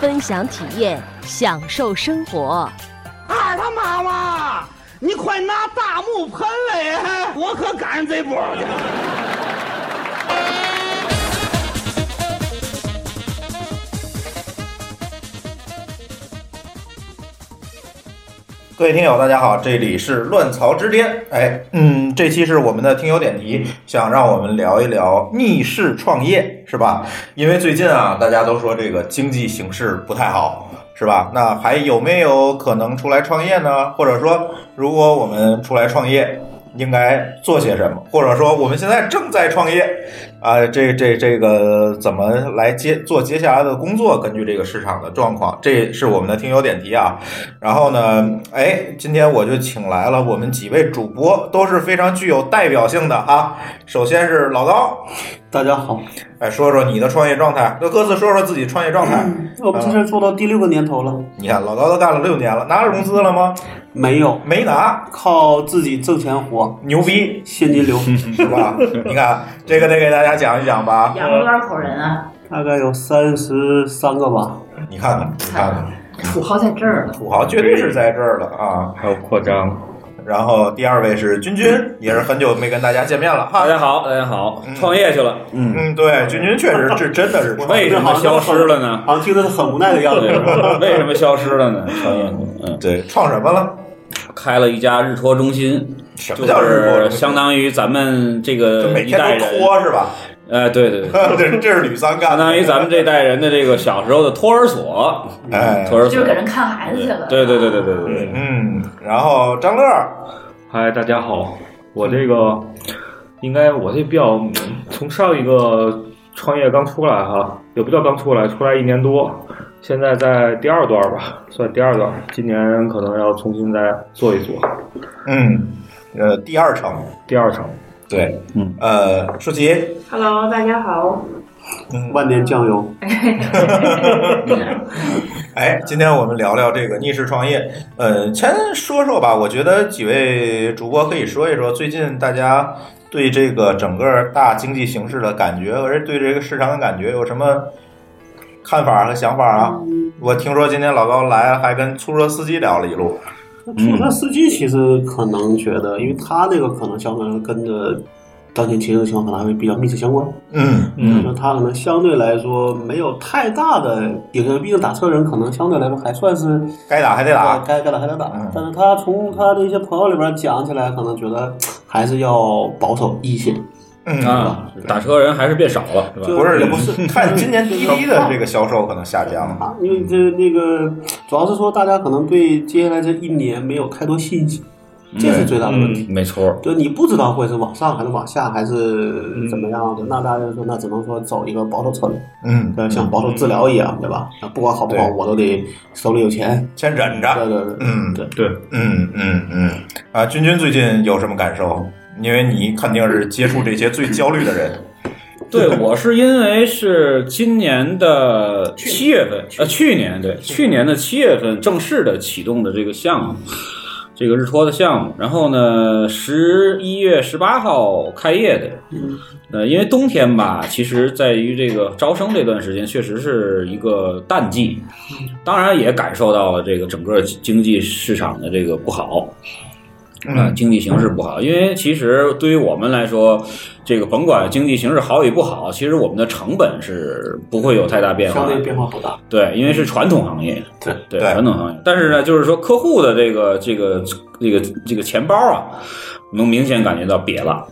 分享体验，享受生活。二他妈妈，你快拿大木盆来，我可赶上这波。各位听友，大家好，这里是乱曹之巅。哎，嗯，这期是我们的听友点题，想让我们聊一聊逆势创业，是吧？因为最近啊，大家都说这个经济形势不太好，是吧？那还有没有可能出来创业呢？或者说，如果我们出来创业，应该做些什么？或者说，我们现在正在创业，啊，这这这个怎么来接做接下来的工作？根据这个市场的状况，这是我们的听友点题啊。然后呢，哎，今天我就请来了我们几位主播，都是非常具有代表性的啊。首先是老高，大家好，哎，说说你的创业状态，就各自说说自己创业状态。我们这事做到第六个年头了，你看老高都干了六年了，拿着融资了吗？没有，没拿，靠自己挣钱活，牛逼，现金流 是吧？你看这个得给大家讲一讲吧。养了多少口人啊？大概有三十三个吧。你看看，你看看，土豪在这儿呢。土豪绝对是在这儿了啊！还有扩张。然后第二位是君君，也是很久没跟大家见面了哈。大家好，大家好，创业去了。嗯嗯，对，君君确实是 真的是创业为什么消失了呢？好像听着很无奈的样子。为什么消失了呢？创业，嗯，对，创什么了？开了一家日托中心，什么叫日托中心？相当于咱们这个每天都托是吧？呃，对对对，这 这是吕三干，相当于咱们这代人的这个小时候的托儿所，哎，托儿所就是给人看孩子去了。对对对对对对对，嗯。然后张乐，嗨，大家好，我这个应该我这比较从上一个创业刚出来哈，也不叫刚出来，出来一年多，现在在第二段吧，算第二段，今年可能要重新再做一做。嗯，呃，第二层，第二层，对，嗯，呃，舒淇 Hello，大家好。嗯，万年酱油。哎，今天我们聊聊这个逆势创业。呃，先说说吧，我觉得几位主播可以说一说最近大家对这个整个大经济形势的感觉，或者对这个市场的感觉有什么看法和想法啊？我听说今天老高来还跟出租车司机聊了一路。出租车司机其实可能觉得，因为他那个可能相对来说跟着当前情况可能还会比较密切相关。嗯嗯，那他可能相对来说没有太大的影响，毕竟打车人可能相对来说还算是该打还得打，该该打还得打。但是他从他的一些朋友里边讲起来，可能觉得还是要保守一些。嗯啊，打车人还是变少了，是吧？不是，也不是，看今年滴滴的这个销售可能下降了，因为这那个主要是说大家可能对接下来这一年没有太多信心，这是最大的问题。没错，就你不知道会是往上还是往下还是怎么样的，那大家说那只能说走一个保守策略，嗯，对，像保守治疗一样，对吧？那不管好不好，我都得手里有钱，先忍着。对对对，嗯，对对，嗯嗯嗯。啊，君君最近有什么感受？因为你肯定是接触这些最焦虑的人。对，我是因为是今年的七月份，呃，去年对，去年的七月份正式的启动的这个项目，这个日托的项目。然后呢，十一月十八号开业的。呃，因为冬天吧，其实在于这个招生这段时间，确实是一个淡季，当然也感受到了这个整个经济市场的这个不好。啊，经济形势不好，因为其实对于我们来说，这个甭管经济形势好与不好，其实我们的成本是不会有太大变化，相对变化不大。对，因为是传统行业，对对传统行业。但是呢，就是说客户的这个这个这个这个钱包啊，能明显感觉到瘪了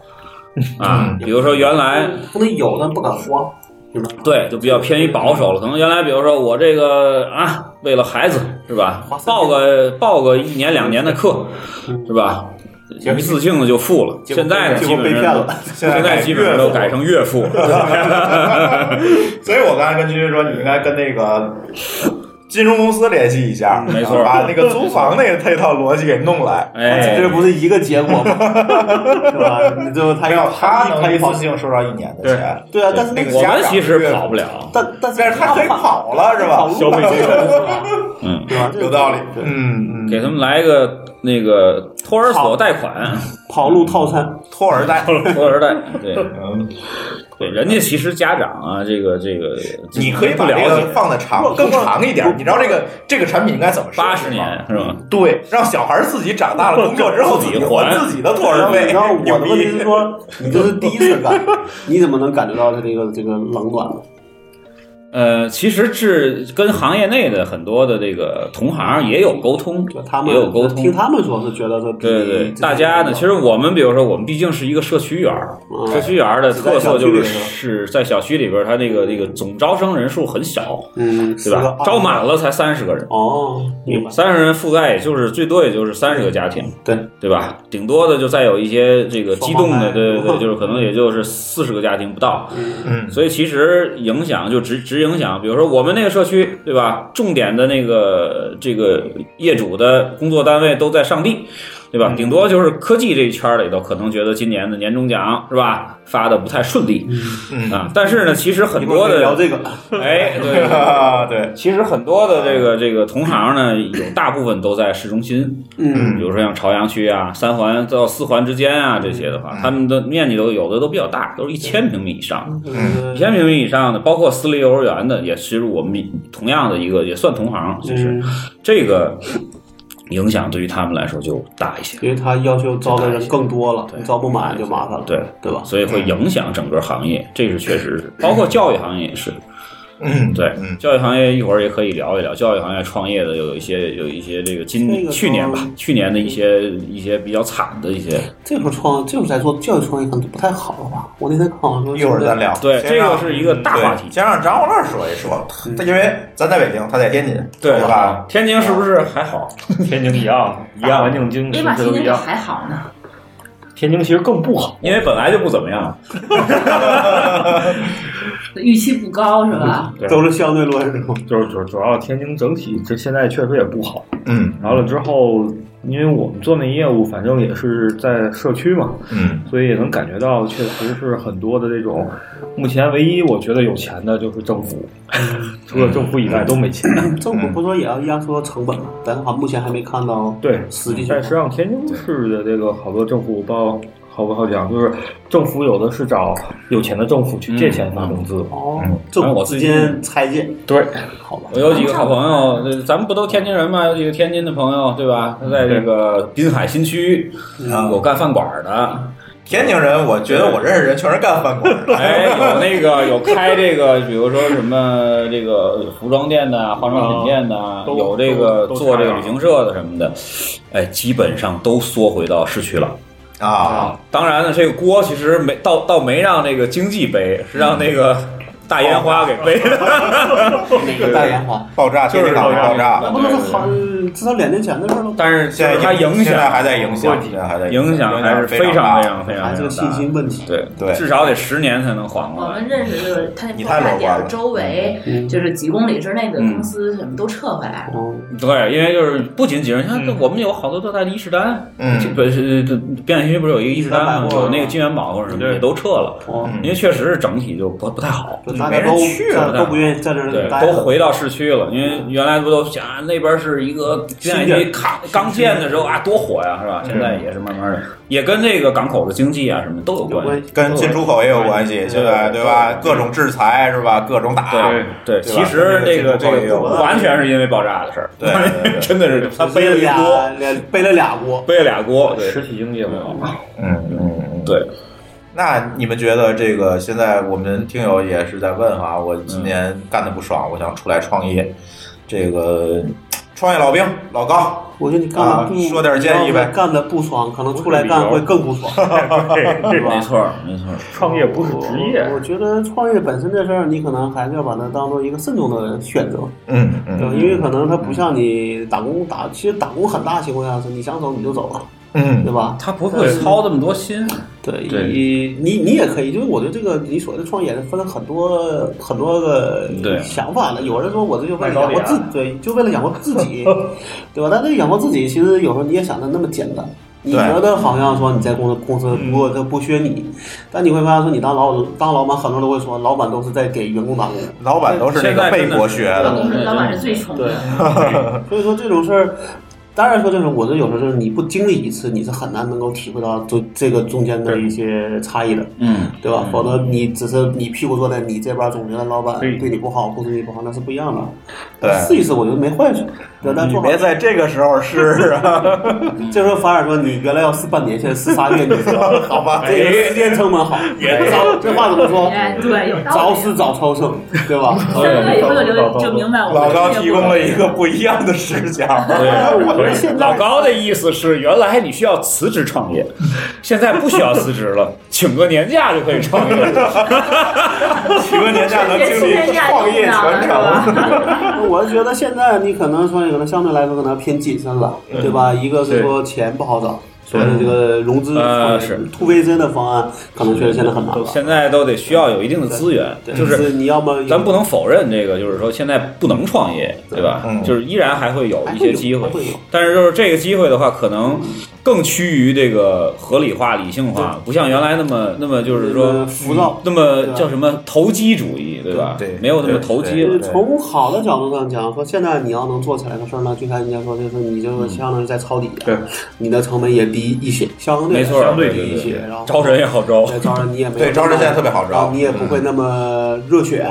啊。比如说原来不能有，但不敢花。对，就比较偏于保守了。可能原来，比如说我这个啊，为了孩子是吧，报个报个一年两年的课是吧，一次性的就付了。现在呢，基本上现在基本上都改成月付了。所以我刚才跟君君说，你应该跟那个金融公司联系一下，没错把那个租房那个配套逻辑给弄来。哎，这不是一个结果吗？是吧？你最后他没有，他能一次性收到一年的钱。对啊，但是那个我们其实跑不了，但但但是他可以跑了，是吧消费金是吧？嗯，有道理。对，嗯嗯，给他们来一个那个托儿所贷款，跑路套餐，托儿贷。托儿贷，对嗯，对，人家其实家长啊，这个这个，你可以把这个放的长更长一点。你知道这个这个产品应该怎么设八十年是吧？对，让小孩自己长大了工作之后自己还还自己的托儿费。然后我的问题是说，你这是第一次干，你怎么能感觉到他这个这个冷暖呢？呃，其实是跟行业内的很多的这个同行也有沟通就，他们也有沟通。听他们说是觉得说对对对，大家呢，其实我们比如说，我们毕竟是一个社区园儿，嗯。社区园儿的特色就是是在小区里边儿，它那个那个总招生人数很小，嗯，对吧？招满了才三十个人，哦，明白，三十人覆盖也就是最多也就是三十个家庭，对。对吧？顶多的就再有一些这个激动的，对对对，就是可能也就是四十个家庭不到，嗯。所以其实影响就直直影响，比如说我们那个社区，对吧？重点的那个这个业主的工作单位都在上地，对嗯。吧？顶多就是科技这一圈儿里头，可能觉得今年的年终奖是吧？发的不太顺利。嗯。啊。但是呢，其实很多的可以聊这个，哎，对。啊，对，其实很多的这个这个同行呢，有大部分都在市中心，嗯。比如说像朝阳区啊、三环到四环之间啊这些的话，他们的面积都有的都比较大，都是一千平米以上。嗯。一千平米以上的，包括私立幼儿园的，也其实我们同样的一个也算同行，就是嗯，这个影响对于他们来说就大一些，因为他要求招的人更多了，对。招不满就麻烦了，对。对吧？所以会影响整个行业，这是确实是，包括教育行业也是。嗯，对，嗯，教育行业一会儿也可以聊一聊，教育行业创业的有一些有一些这个今那个去年吧，去年的一些一些比较惨的一些，这会儿创，这会儿在做教育创业可能就不太好了吧？我那天看好像说，一会儿咱聊。对，先让这个是一个大话题对。先让张红乐说一说，他因为咱在北京，他在天津，对吧？？天津是不是还好？天津一样，一样，环境经别把是都一样。天津还好呢，天津其实更不好，因为本来就不怎么样。预期不高是吧？对都是相对论是？就是主主要天津整体这现在确实也不好。嗯完了之后，因为我们做那业务，反正也是在社区嘛，嗯所以也能感觉到，确实是很多的这种。目前唯一我觉得有钱的就是政府，除了政府以外都没钱。政府不说也要压缩成本吗？但是好像目前还没看到对，实际情但实际。上天津市的这个好多政府包。好不好讲？就是政府有的是找有钱的政府去借钱发工资，哦嗯，政府之间拆借，对，好吧？我有几个好朋友，咱们不都天津人吗？有几个天津的朋友，对吧？他在这个滨海新区啊有干饭馆的，天津人，我觉得我认识人全是干饭馆的。哎，有那个有开这个，比如说什么这个服装店的、化妆品店的，都有这个做这个旅行社的什么的，哎，基本上都缩回到市区了。啊，当然呢，这个锅其实没倒倒没让那个经济背，是让那个大烟花给背的。哪个大烟花？爆炸，天津港爆炸那，不都是好至少两年前的事了？但是现在它影现在还在影响，现在还在影响还是非常非常非常这个信非常大。心问题。对对至少得十年才能缓过来我们。认识就是他你那爆炸太乐观了点周围，嗯就是几公里之内的嗯公司什么都撤回来了。哦，对，因为就是不仅仅是你看嗯，我们有好多都在伊势丹，嗯这不是这边远区不是有一个伊势丹有那个金元宝或者什么对也都撤了，哦，因为确实是整体就不不太好。没人就大家都去了都不愿意在这儿对，待都回到市区了，因为原来不都想啊那边是一个边远区刚刚建的时候啊多火呀，是吧？现在也是慢慢的，也跟这个港口的经济啊什么都有关系。跟进出口也有关系，现在对吧？各种制裁是吧？各种打，对对，其实这个这个不完全是因为爆炸的事儿，对真的是他背了一俩锅，背了俩锅，背了俩锅，对实体经济也不好。嗯嗯嗯，对。那你们觉得这个现在我们听友也是在问啊，我今年干的不爽，我想出来创业，这个创业老兵老高，我觉得你干的不、啊说点建议呗干的不爽，可能出来干会更不爽，对没错没错，创业不是职业我，我觉得创业本身这事儿，你可能还是要把它当做一个慎重的选择，嗯对吧？嗯，因为可能它不像你打工打，其实打工很大情况下是你想走你就走了，嗯对吧？他不会操这么多心。对，对你你你也可以，就是我觉得这个你所谓的创业分了很多很多个想法的。有人说我这就为了养活自己，对，就为了养活自己，对吧？但这个养活自己，其实有时候你也想的那么简单。你觉得好像说你在公司公司不这剥削你，但你会发现说你当老当老板，很多人都会说老板都是在给员工打工。老板都是那个被剥削老的，老板是最宠对的，，所以说这种事儿，当然说这种，我这有时候就是你不经历一次，你是很难能够体会到这这个中间的一些差异的，嗯，对吧？否则你只是你屁股坐在你这边，总觉得老板对对你不好，公司对你不好，那是不一样的。对试一试，我觉得没坏处。对，但你别在这个时候试啊，这时候反而说你原来要试半年，现在试仨月，你知道好吧？这个时间成本好。也早这话怎么说？哎，对，有。早死早超生，对吧？以后就就明白我老高提供了一个不一样的视角。对，老高的意思是，原来你需要辞职创业，现在不需要辞职了，请个年假就可以创业。能经历创业全程。我是觉得现在你可能创业可能相对来说可能偏谨慎了，对吧？一个是说钱不好找，所以这个融资呃是。to V C 的方案可能确实现在很难了。现在都得需要有一定的资源，对就是你要么咱不能否认这个，就是说现在不能创业，对吧？嗯。就是依然还会有一些机会，但是就是这个机会的话，可能更趋于这个合理化、理性化，不像原来那么那么就是说呃浮躁。那么叫什么投机主义，对吧？对没有那么投机了。就是从好的角度上讲，说现在你要能做起来的事儿呢，就像人家说就是你就相当于在抄底，对，你的成本也低一些，相对没错，相对低一些，然后招人也好招，对招人你也没有对招人现在特别好招。然后你也不会那么热血，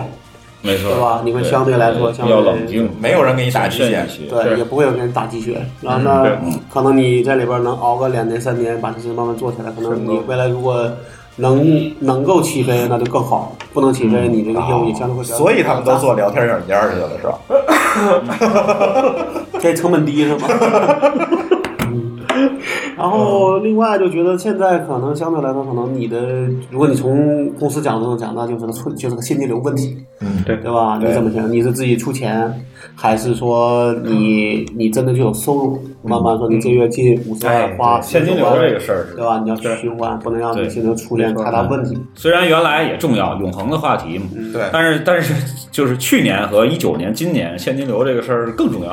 没错，对吧？你们相对来说相对冷静，没有人给你打鸡血。对，也不会有人打鸡血。然后嗯呢，可能你在里边能熬个两年三年，把这事慢慢做起来，可能你未来如果能能够起飞，那就更好；不能起飞，你这个业务也相对会比较。所以他们都做聊天软件去了，是吧？这成本低是吗？嗯然后另外就觉得现在可能相对来说，可能你的，如果你从公司角度上讲，那就是个出就是个现金流问题，嗯，对对吧？你怎么想？你是自己出钱，还是说你你真的就有收入？慢慢说，你这月进五十万哎花现金流这个事儿对吧？你要去循环，不能让你对现在出现太大问题。虽然原来也重要，永恒的话题嘛，对但是但是就是去年和一九年、今年现金流这个事儿更重要，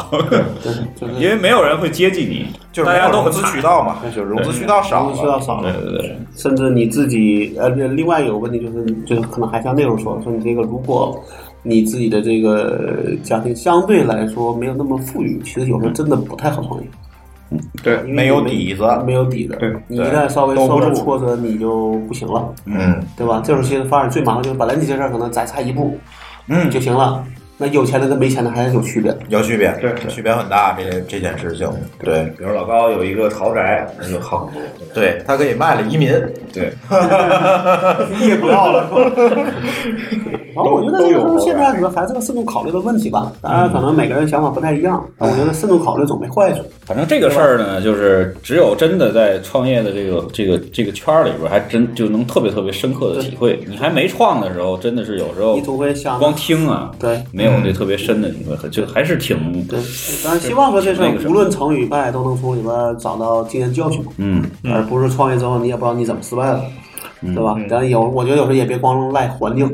因为没有人会接济你，就是大家都融资渠道嘛，就是融资渠道少融资渠道。少了对，对对，甚至你自己呃，另外有个问题就是，就是可能还像内容说说你这个，如果你自己的这个家庭相对来说没有那么富裕，其实有时候真的不太好创业。嗯对没有底子没有底子对，你一旦稍微受点住挫折，你就不行了，嗯对吧？这时候其实反而最麻烦就是本来你这事儿可能再差一步嗯，就行了，那有钱的跟没钱的还是有区别的。有区别，对对区别很大。这这件事情，对比如老高有一个豪宅，那就好很多。对，他可以卖了移民，对，你也不要了，然后我觉得这个东西现在主要还是个慎重考虑的问题吧。当然，可能每个人想法不太一样，但我觉得慎重考虑总没坏处。反正这个事儿呢，就是只有真的在创业的这个这个这个圈儿里边，还真就能特别特别深刻的体会。你还没创的时候，真的是有时候你总会想光听啊，对没有这特别深的体会，就还是挺对，当然希望说这事儿无论成与败，都能从里边找到经验教训，嗯，而不是创业之后你也不知道你怎么失败了，对吧？当然有，我觉得有时候也别光赖环境，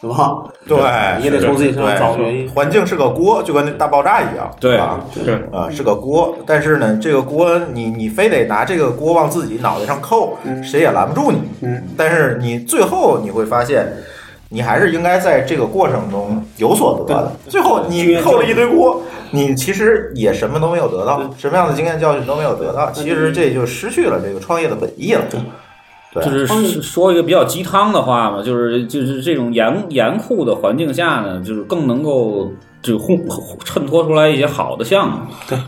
对吧？对，也得从自己身上找原因。环境是个锅，就跟那大爆炸一样，对吧？对啊，是个锅，但是呢，这个锅你你非得拿这个锅往自己脑袋上扣，谁也拦不住你。嗯，但是你最后你会发现，你还是应该在这个过程中有所得的。最后你扣了一堆锅，你其实也什么都没有得到，什么样的经验教训都没有得到。其实这就失去了这个创业的本意了。对，就是是说一个比较鸡汤的话嘛，就是就是这种严严酷的环境下呢，就是更能够就烘衬托出来一些好的项目，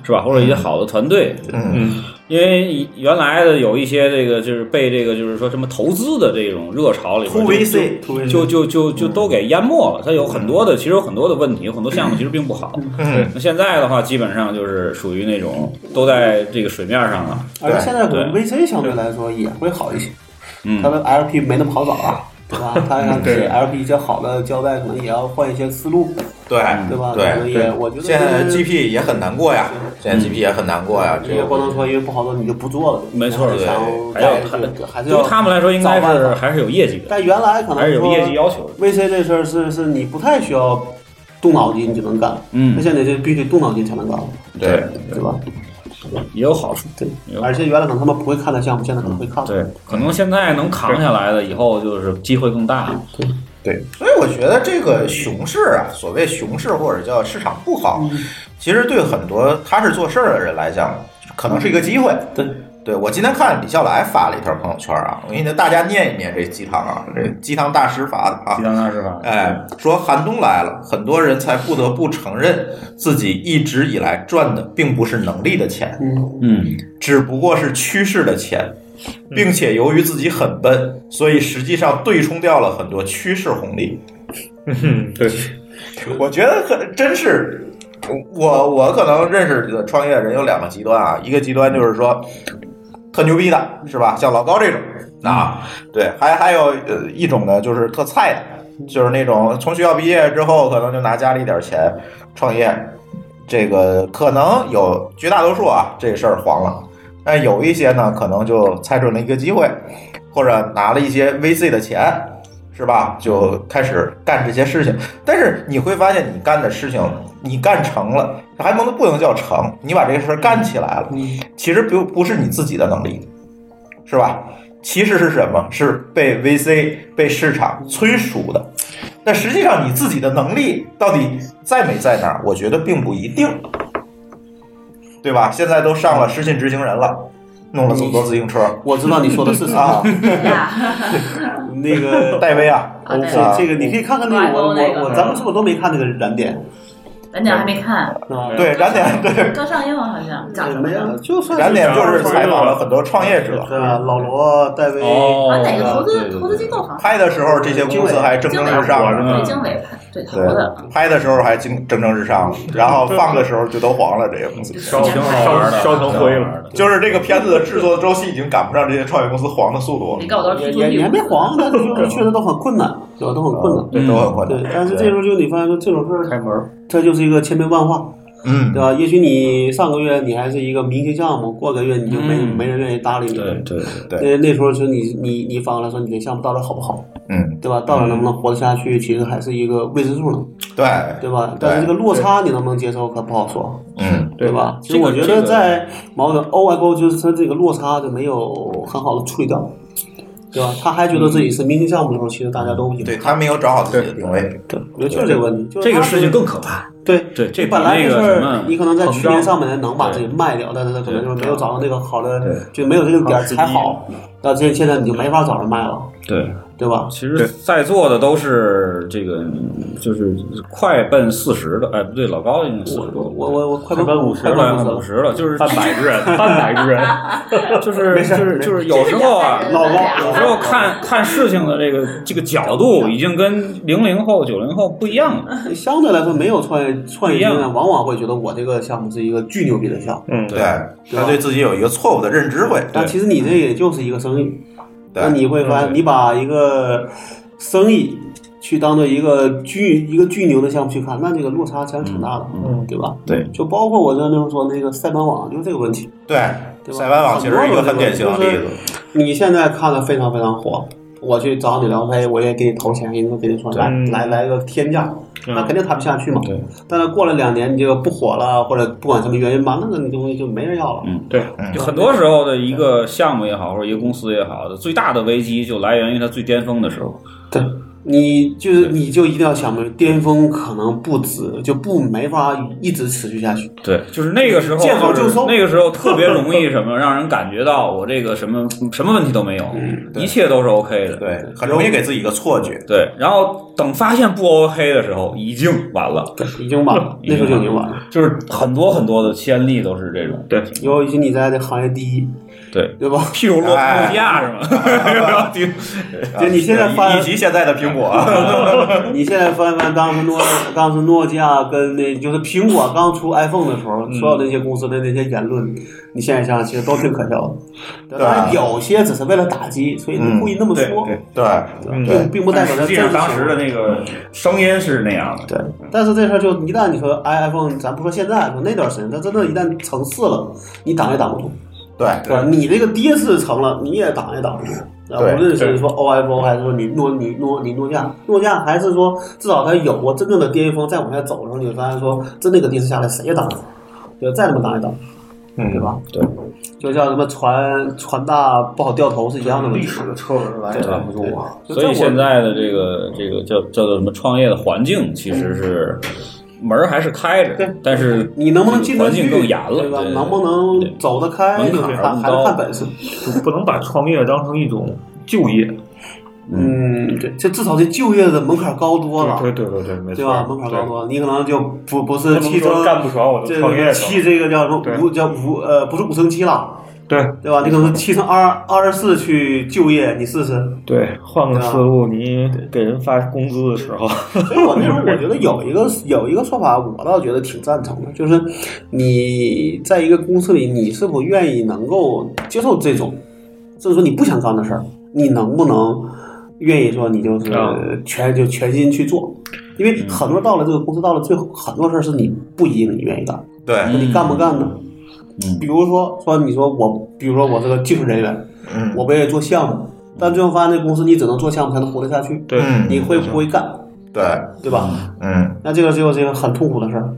是吧？或者一些好的团队，嗯。因为原来的有一些这个就是被这个就是说什么投资的这种热潮里边 To 就 VC 就就就就都给淹没了。它有很多的，其实有很多的问题，有很多项目其实并不好。嗯，那现在的话，基本上就是属于那种都在这个水面上了。而且现在可能 VC 相对来说也会好一些，嗯它的 LP 没那么好找啊。对吧？他想给 LP 一些好的交代，可能也要换一些思路，对对吧？对可能也我觉得现在 GP 也很难过呀，现在 GP 也很难过呀，这你也不能说因为不好做你就不做了，没错对还是想还是对要他们来说，应该是还是有业绩的，但原来可能还是有业绩要求的。VC 这事儿是是你不太需要动脑筋你就能干，嗯那现在就必须动脑筋才能干了，对对吧？也有好处。对，而且原来可能他们不会看的项目，现在可能会看。对，可能现在能扛下来的，以后就是机会更大。对，所以我觉得这个熊市啊，所谓熊市或者叫市场不好，其实对很多踏实做事儿的人来讲，可能是一个机会。对，对我今天看李笑来发了一条朋友圈啊，我给你大家念一念这鸡汤啊，这鸡汤大师发的啊，鸡汤大师发，哎，说寒冬来了，很多人才不得不承认自己一直以来赚的并不是能力的钱，嗯，嗯，只不过是趋势的钱，并且由于自己很笨，所以实际上对冲掉了很多趋势红利。嗯，对，我觉得可真是，我我可能认识的创业人有两个极端啊，一个极端就是说特牛逼的，是吧？像老高这种啊，对，还还有呃一种呢，就是特菜的，就是那种从学校毕业之后，可能就拿家里点钱创业，这个可能有绝大多数啊，这事儿黄了。但有一些呢，可能就猜准了一个机会，或者拿了一些 VC 的钱，是吧？就开始干这些事情。但是你会发现，你干的事情，你干成了，还不能不能叫成，你把这个事儿干起来了，其实不不是你自己的能力，是吧？其实是什么？是被 VC 被市场催熟的。那实际上你自己的能力到底在没在那儿？我觉得并不一定。对吧？现在都上了失信执行人了，弄了这么多自行车。我知道你说的是啥啊，那个戴维啊，啊戴维这这个你可以看看那个，我我我咱们是不是都没看那个燃点？咱俩还没看，啊，对燃点对 刚上映了好像，讲什么，呀？就算燃点就是采访了很多创业者，对吧？老罗、戴维，哦啊，哪个投资投资机构好像拍的时候这些公司还蒸蒸日上呢。对经纬对投对的，，拍的时候还蒸蒸蒸日上，然后放的时候就都黄了。这些公司烧烧成灰了。就是这个片子的制作周期已经赶不上这些创业公司黄的速度了你，告我都是也还没黄，但是就 是确实都很困难，对吧？都很困难。对，都很困难。，对但是这时候就你发现说这种事儿，开门，它就是一个千变万化，嗯对，吧？也许你上个月你还是一个明星项目，过个月你就没、嗯没人愿意搭理你。对对对，那那时候就你你你反过来说你的项目到底好不好，嗯，对吧？到底能不能活得下去，其实还是一个未知数呢，对，对吧？但是这个落差你能不能接受可不好说，嗯，对吧？其实我觉得在某种 O I O 就是它这个落差就没有很好的处理掉。对吧？他还觉得自己是明星项目的时候，其实大家都已经对他没有找好自己的定位。对，我觉得就是这个问题。就这个事情更可怕。对对，这本来那这事儿个什么，你可能在去年上半年能把自己卖掉，但是他可能就是没有找到那个好的，就没有这个点儿才好。那这现在你就没法找人卖了，对，对吧？其实在座的都是这个，就是快奔四十的，哎，不对，老高已经四十我多，我我我快奔50快快奔五十了。奔五十了，就是半百之人，半百之人，就是没事就是就是有时候啊，老高有时候看看事情的这个这个角度，已经跟零零后、九零后不一样了。相对来说，没有创业创业经验，不一样往往会觉得我这个项目是一个巨牛逼的项目。嗯，对，他对自己有一个错误的认知会。但其实你这也就是一个生意，对那你会发现，你把一个生意去当做一个巨一个巨牛的项目去看，那这个落差其实挺大的，嗯对吧？对，就包括我那时候说那个塞班网，就是这个问题。对，对吧塞班网其实是一个很典型的例子。你现在看的非常非常火，我去找你聊天，我也给你投钱，给你给你说来嗯来来个天价，那肯定谈不下去嘛。对。但是过了两年，你就不火了，或者不管什么原因吧，那个东西就没人要了。嗯，对，就很多时候的一个项目也好，或者一个公司也好，最大的危机就来源于它最巅峰的时候。对，你就是你就一定要想明白，巅峰可能不止，就不没法一直持续下去。对，就是那个时候，见好就收那个时候特别容易什么，让人感觉到我这个什么什么问题都没有，一切都是 OK 的。对，很容易给自己一个错觉。对，然后等发现不 OK 的时候，已经完了，对，已经晚了，那时候就已经晚了。就是很多很多的先例都是这种。对，尤其你在这行业第一，对，对吧？譬如诺诺基亚是吗？不要听。就你现在翻以及现在的苹苹果。你现在翻翻当时诺当时诺基亚跟那就是苹果刚出 iPhone 的时候，所有那些公司的那些言论，你现在想想，其实都挺可笑的。对当然有些只是为了打击，所以你故意那么说，对并并不代表它实际上真实当时的那个声音是那样的。对，但是这事儿就一旦你说 iPhone，咱不说现在，说那段时间，它真的一旦成事了，你挡也挡不住。对对吧？你这个跌势成了，你也挡也挡不住。啊，对无论是说 OFO 还是说你诺你诺你诺基亚，诺基亚还是说至少它有过真正的巅峰，再往下走的时候，你会发现说真那个跌势下来谁也挡不住，对，再怎么挡也挡不住，嗯对吧？对，就像什么船船大不好掉头是一样的问题。的车轮来也拦不住啊。所以现在的这个这个叫叫做什么创业的环境，其实是门儿还是开着，但是你能不能进得环境去，更严了，对吧？对能不能走得开，门槛就是还是看本事。就不能把创业当成一种就业。嗯，对，这至少这就业的门槛高多了。对对对对，没错。对吧？门槛高多了，你可能就不不是汽车干不爽我就这创业汽这个叫什么对五叫五呃不是五升七了，对对吧？你可能是七乘二二十四去就业，你试试。对，换个思路，你给人发工资的时候，所以我那时候我觉得有一个有一个说法，我倒觉得挺赞成的，就是你在一个公司里，你是否愿意能够接受这种，就是说你不想干的事儿，你能不能愿意说你就是啊全就全心去做？因为很多到了这个公司，到了最后，很多事儿是你不一定你愿意干，对，那你干不干呢？嗯比如说说你说我，比如说我是个技术人员，嗯我不愿意做项目，但最后发现这公司你只能做项目才能活得下去，对嗯你会不会干？对，对吧？嗯。那这个就是一个很痛苦的事儿。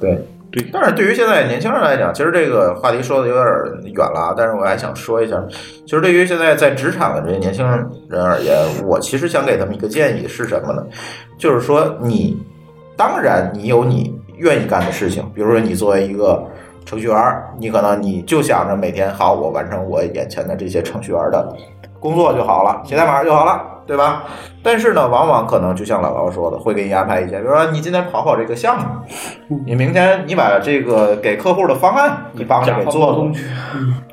对，对但是对于现在年轻人来讲，其实这个话题说的有点远了啊。但是我还想说一下，其实对于现在在职场的这些年轻人而言，我其实想给他们一个建议是什么呢？就是说你，当然你有你愿意干的事情，比如说你作为一个程序员，你可能你就想着每天好，我完成我眼前的这些程序员的工作就好了，写代码就好了，对吧？但是呢，往往可能就像老高说的，会给你安排一些，比如说你今天跑跑这个项目，你明天你把这个给客户的方案，你帮着给做做，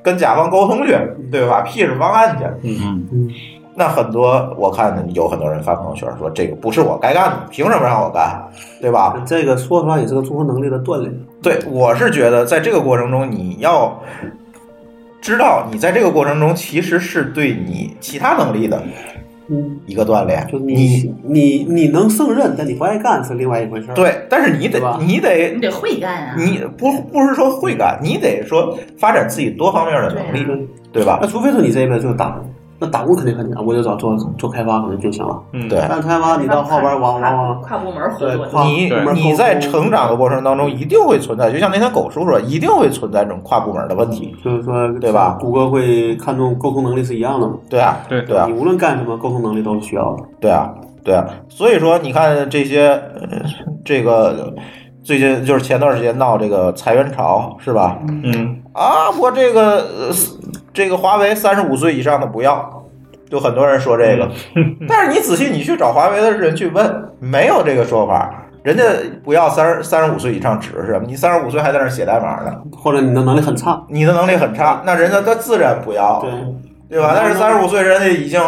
跟甲方沟通去，对吧？批示方案去。嗯嗯，那很多我看有很多人发朋友圈说这个不是我该干的，凭什么让我干，对吧？这个说实话也是个综合能力的锻炼。对，我是觉得在这个过程中，你要知道，你在这个过程中其实是对你其他能力的嗯，一个锻炼。就你你你能胜任，但你不爱干是另外一回事儿。对，但是你得你得你得会干啊！你不不是说会干，你得说发展自己多方面的能力，对对吧那？除非说你这一辈子就是打工，那打工肯定很难，我就找做做开发可能就行了。嗯，对但开发你到后边往往往跨部门合作，你你在成长的过程当中，一定会存在，就像那天狗叔说，一定会存在这种跨部门的问题，就是说对吧谷歌会看重沟通能力是一样的嘛？对啊，对对啊你，无论干什么，沟通能力都是需要的。对啊，对啊，所以说你看这些，呃这个最近就是前段时间闹这个裁员潮是吧？嗯，啊，我这个呃这个华为三十五岁以上的不要，就很多人说这个，但是你仔细你去找华为的人去问，没有这个说法。人家不要三十三十五岁以上指的是什么？你三十五岁还在那写代码呢，或者你的能力很差，你的能力很差，那人家他自然不要，对，对吧？但是三十五岁人家已经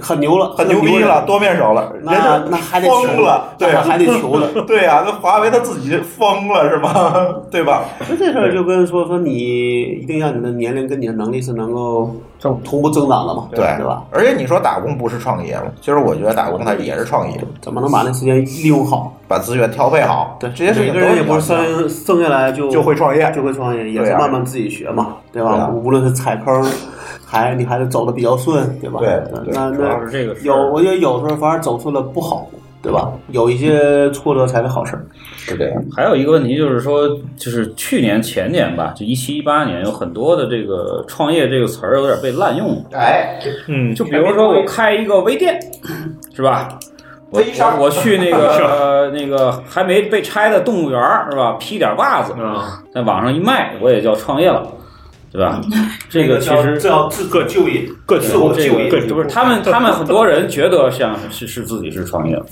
很牛了，很牛逼了，多面手了，人那家那还得疯了，对啊，还得求了。对呀、那华为他自己疯了是吧？对吧？那这事儿就跟说说你一定要你的年龄跟你的能力是能够同同步增长的嘛，对对吧？？而且你说打工不是创业吗？其实我觉得打工它也是创业，怎么能把那时间利用好？把资源调配好，对，这些事情每个人也不是生生生下来就就会创业，就会创业，也是慢慢自己学嘛，对吧？无论是踩坑，还你还是走的比较顺，对吧？对对那主要那是这个有，我觉得有时候反而走错了不好，对吧？有一些挫折才是好事儿。是这样。还有一个问题就是说，就是去年前年吧，就一七一八年，有很多的这个创业这个词儿有点被滥用。哎，嗯，就比如说我开一个微店，是吧？我微商我我去那个、呃、那个还没被拆的动物园是吧？批点袜子，啊，在网上一卖，我也叫创业了，对吧？这个其实这叫自个就业，各自就业不是他们，他们很多人觉得像是是自己是创业了，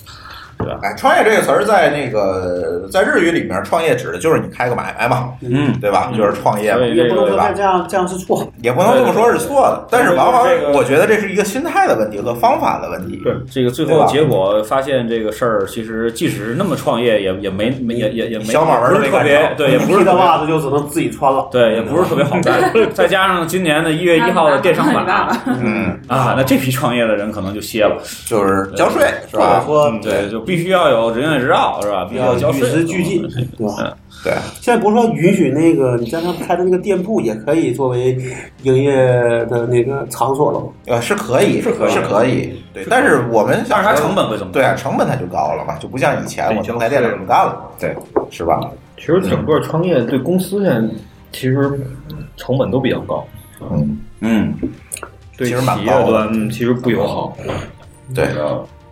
对吧？哎，创业这个词儿在那个在日语里面，创业指的就是你开个买卖嘛，嗯，对吧？就是创业嘛，也不能说这？样这样是错。也不能这么说是错的，但是往往我觉得这是一个心态的问题和方法的问题。对这个最后结果发现这个事儿，其实即使是那么创业，也也没没也也也没小马文儿特别对，也不是踢的袜子就只能自己穿了。对，也不是特别好干。再加上今年的一月一号的电商版嗯，啊，那这批创业的人可能就歇了，就是交税是或者吧？说嗯对，就必须要有人员执照是吧？必须要交与，时俱进，对吧？对，现在不是说允许那个你在他开的那个店铺也可以作为营业的那个场所了吗？呃，是可以，是可以是可以。对，但是我们但是它成本会怎么对啊，成本它就高了嘛，就不像以前我能在店里这么干了，对，是吧？其实整个创业对公司现在其实成本都比较高，嗯，嗯，对其实蛮企业端嗯其实不友好。对，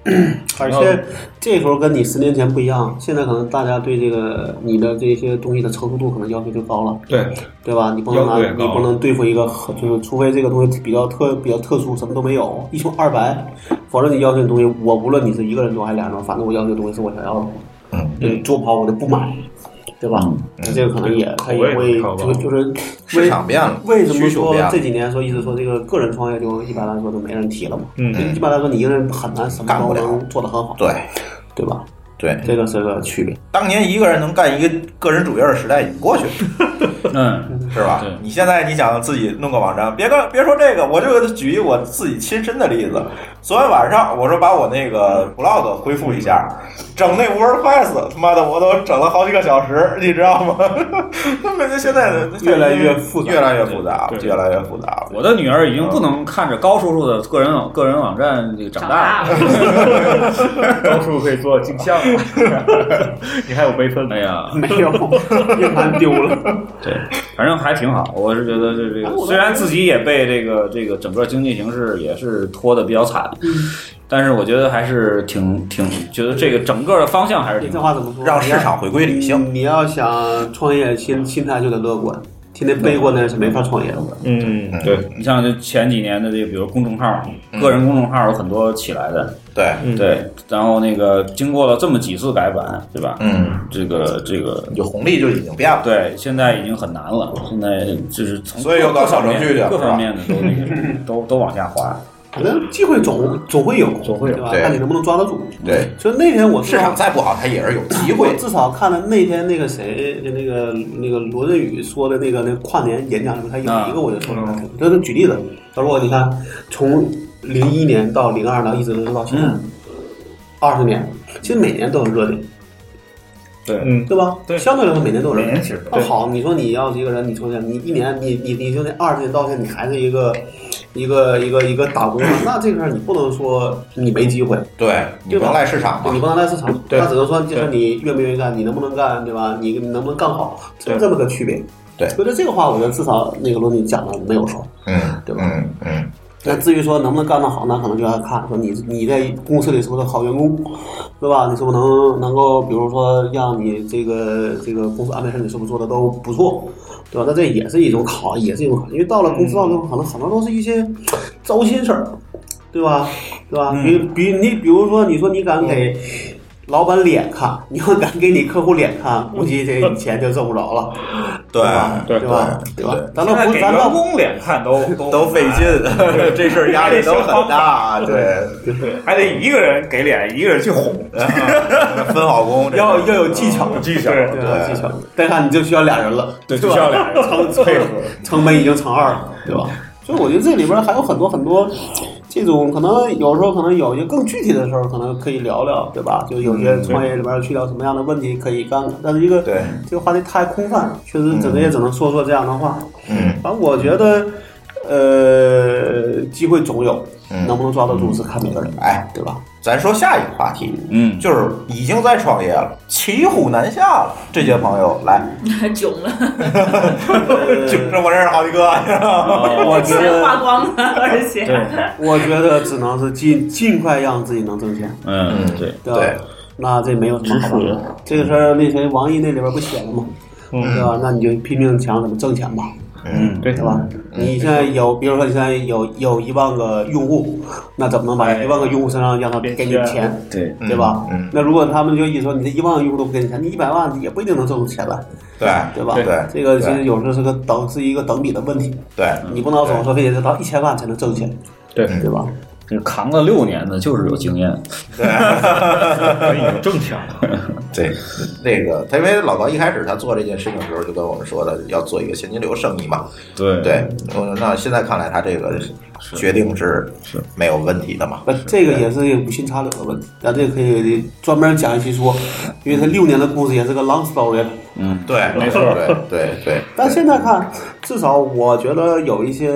而且这时候跟你十年前不一样，现在可能大家对这个你的这些东西的成熟度可能要求就高了，对，对吧？你不能拿你不能对付一个就是除非这个东西比较特比较特殊，什么都没有，一穷二白，否则你要求的东西，我无论你是一个人装还是俩人做，反正我要求的东西是我想要的，嗯，嗯，做不好我就不买，对吧？那这个可能也他也口味会就就是市场变了，为什么说这几年说一直说这个个人创业就一般来说都没人提了嘛？嗯一般来说你一个人很难什么都能做得很好，对对吧？对。这个是个区别。当年一个人能干一个个人主页的时代已经过去了，嗯，是吧？你现在你想自己弄个网站，别跟别说这个，我就举一我自己亲身的例子。昨天晚上我说把我那个 blog 恢复一下，整那 WordPress，他妈的我都整了好几个小时，你知道吗？那么现在的越来越复杂越来越复杂，越来越复杂。我的女儿已经不能看着高叔叔的个人网个人网站这个长长大大了。高叔可以做镜像，你还有备份。哎呀，没有，硬盘丢了。对，反正还挺好。我是觉得这这个，虽然自己也被这个这个整个经济形势也是拖得比较惨，嗯但是我觉得还是挺挺觉得这个整个的方向还是挺好。这话怎么说？让市场回归理性。你要想创业，心心态就得乐观，天天背过那是没法创业的。嗯，对你像这前几年的这个，比如公众号，个人公众号有很多起来的，对，嗯对，然后那个经过了这么几次改版，对吧？嗯，这个这个有红利就已经变了。对，现在已经很难了。现在就是从所以又到小程序去了各方面的都那个都都往下滑。反正机会总总会有，总会有。对吧？看你能不能抓得住。对，所以那天我市场再不好，它也是有机会。至少看了那天那个谁，就那个那个罗振宇说的那个那个跨年演讲里面，他有一个我就说了，就是举例子，他说你看从零一年到零二到一直到现在嗯，二十年，其实每年都有热点，对，嗯，对吧？对。相对来说每年都有热点。每年。其实那好，你说你要是一个人，你从现你一年，你你你就那二十年到现在，你还是一个一个一个一个打工的，那这个事儿你不能说你没机会，对，你不能赖市场嘛。你不能赖市场，对那只能说就是你愿不愿意干，你能不能干，对吧？你能不能干好，就这么个区别。对所以说这个话，我觉得至少那个罗辑讲的没有错。嗯，对吧嗯嗯，那至于说能不能干得好，那可能就要看说你你在公司里是不是好员工，对吧？你是不是能能够，比如说让你这个这个公司安排事你是不是做的都不错，对吧？那这也是一种考，也是一种考，因为到了公司到最后，可能很多都是一些糟心事儿，对吧？对吧？比比你比如说，你说你敢给。老板脸看，你要敢给你客户脸看，估计这钱就挣不着了，对吧？对对吧？对吧？咱现在给倒不，咱员工脸看都 都都费劲，这事儿压力都很大。对，还得一个人给脸，一个人去哄。分好工，要要有技巧，技巧对？技巧，再看你就需要俩人了，对，吧就需要俩人成配合。成本已经成二了，对吧？所以我觉得这里边还有很多很多这种可能有时候可能有一些更具体的时候，可能可以聊聊，对吧？就有些创业里边去聊什么样的问题可以干，但是一个对。这个话题太空泛了，确实只能也只能说说这样的话。嗯。反正我觉得，呃，机会总有，嗯。能不能抓得住是看每个人，哎，对吧？咱说下一个话题，嗯，就是已经在创业了，骑虎难下了。这些朋友来，囧了，就这我认识好几个，我觉得花光了，而且，我觉得只能是尽尽快让自己能挣钱，嗯，对，对吧？那这没有什么好办法。这个事儿，那谁王毅那里边不写了吗？嗯对吧？那你就拼命想怎么挣钱吧，嗯，对对吧？你现在有，比如说你现在有有一万个用户，那怎么能把一万个用户身上让他给你钱，对对吧？嗯，那如果他们就一直说你这一万个用户都不给你钱，你一百万也不一定能挣出钱来，对对吧？对这个其实有时候是个等是一个等比的问题，对，你不能总说非得到一千万才能挣钱，对对吧？这扛了六年的，就是有经验。对，可以有正常。对，那个他因为老高一开始他做这件事情的时候就跟我们说的要做一个现金流生意嘛，对对，嗯那现在看来他这个决定是是。没有问题的嘛，那这个也是一个无心插柳的问题，那这个可以专门讲一期说，因为他六年的故事也是个 long story。嗯，对，没错。对对对，但现在看，至少我觉得有一些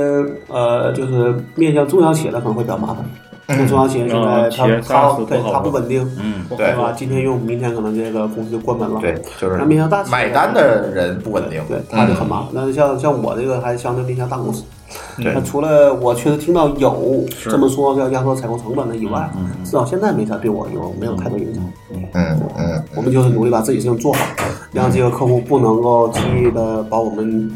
呃，就是面向中小企业的可能会比较麻烦。那中小企业现在它它对它不稳定，嗯，对吧？今天用，明天可能这个公司就关门了。对，就是那面向大企业买单的人不稳定，对，他就很麻烦。那像像我这个还相对面向大公司，对那除了我确实听到有这么说要压缩采购成本的以外，至少现在没啥对我有没有太多影响。嗯嗯我们就是努力把自己事情做好，让这个客户不能够轻易的把我们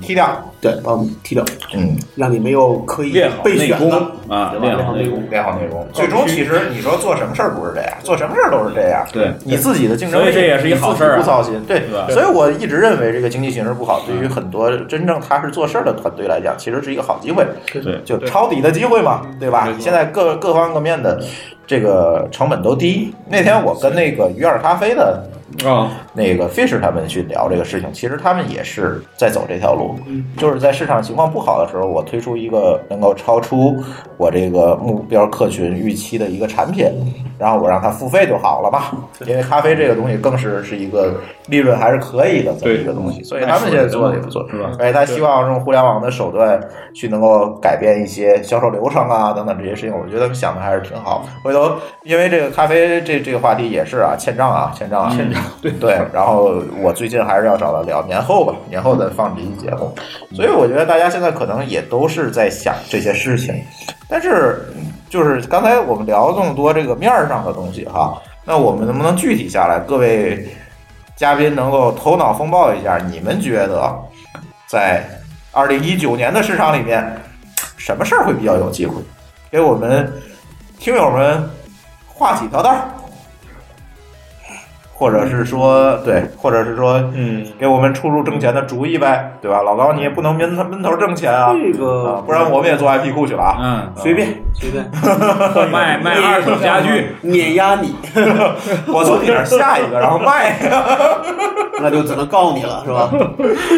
踢掉，对。把我们踢掉，嗯，让你没有可以练好内功。备选的啊，对练好内功练好内功。练好内功。最终其实你说做什么事儿不是这样，做什么事儿都是这样。对。你自己的竞争力，所以这也是一好事儿啊。你自己不操心，对对所以我一直认为这个经济形势不好，对于很多真正踏实做事儿的团队来讲，其实是一个好机会，对。就抄底的机会嘛，对吧？现在各各方各面的这个成本都低。那天我跟那个鱼儿咖啡的啊，那个 Fish 他们去聊这个事情，其实他们也是在走这条路，就是在市场情况不好的时候，我推出一个能够超出我这个目标客群预期的一个产品，然后我让他付费就好了吧，因为咖啡这个东西更是是一个利润还是可以的这么一个东西，所以他们现在做的也不错，是吧而且他希望用互联网的手段去能够改变一些销售流程啊等等这些事情，我觉得他们想的还是挺好。回头因为这个咖啡这这个话题也是啊，欠账啊，欠账啊，欠账，对对。然后我最近还是要找他聊年后吧，年后再放这期节目。所以我觉得大家现在可能也都是在想这些事情，但是就是刚才我们聊这么多这个面儿上的东西哈，那我们能不能具体下来？各位嘉宾能够头脑风暴一下，你们觉得在二零一九年的市场里面，什么事儿会比较有机会？给我们听友们画几条道儿，或者是说对，或者是说嗯，给我们出出挣钱的主意呗，对吧？老高你也不能闷头闷头挣钱啊，这个啊，不然我们也做 IP 库去了啊。嗯，随便。随便。卖卖二手家具，碾压你，我从你那儿下一个，然后卖。那就只能告你了，是吧？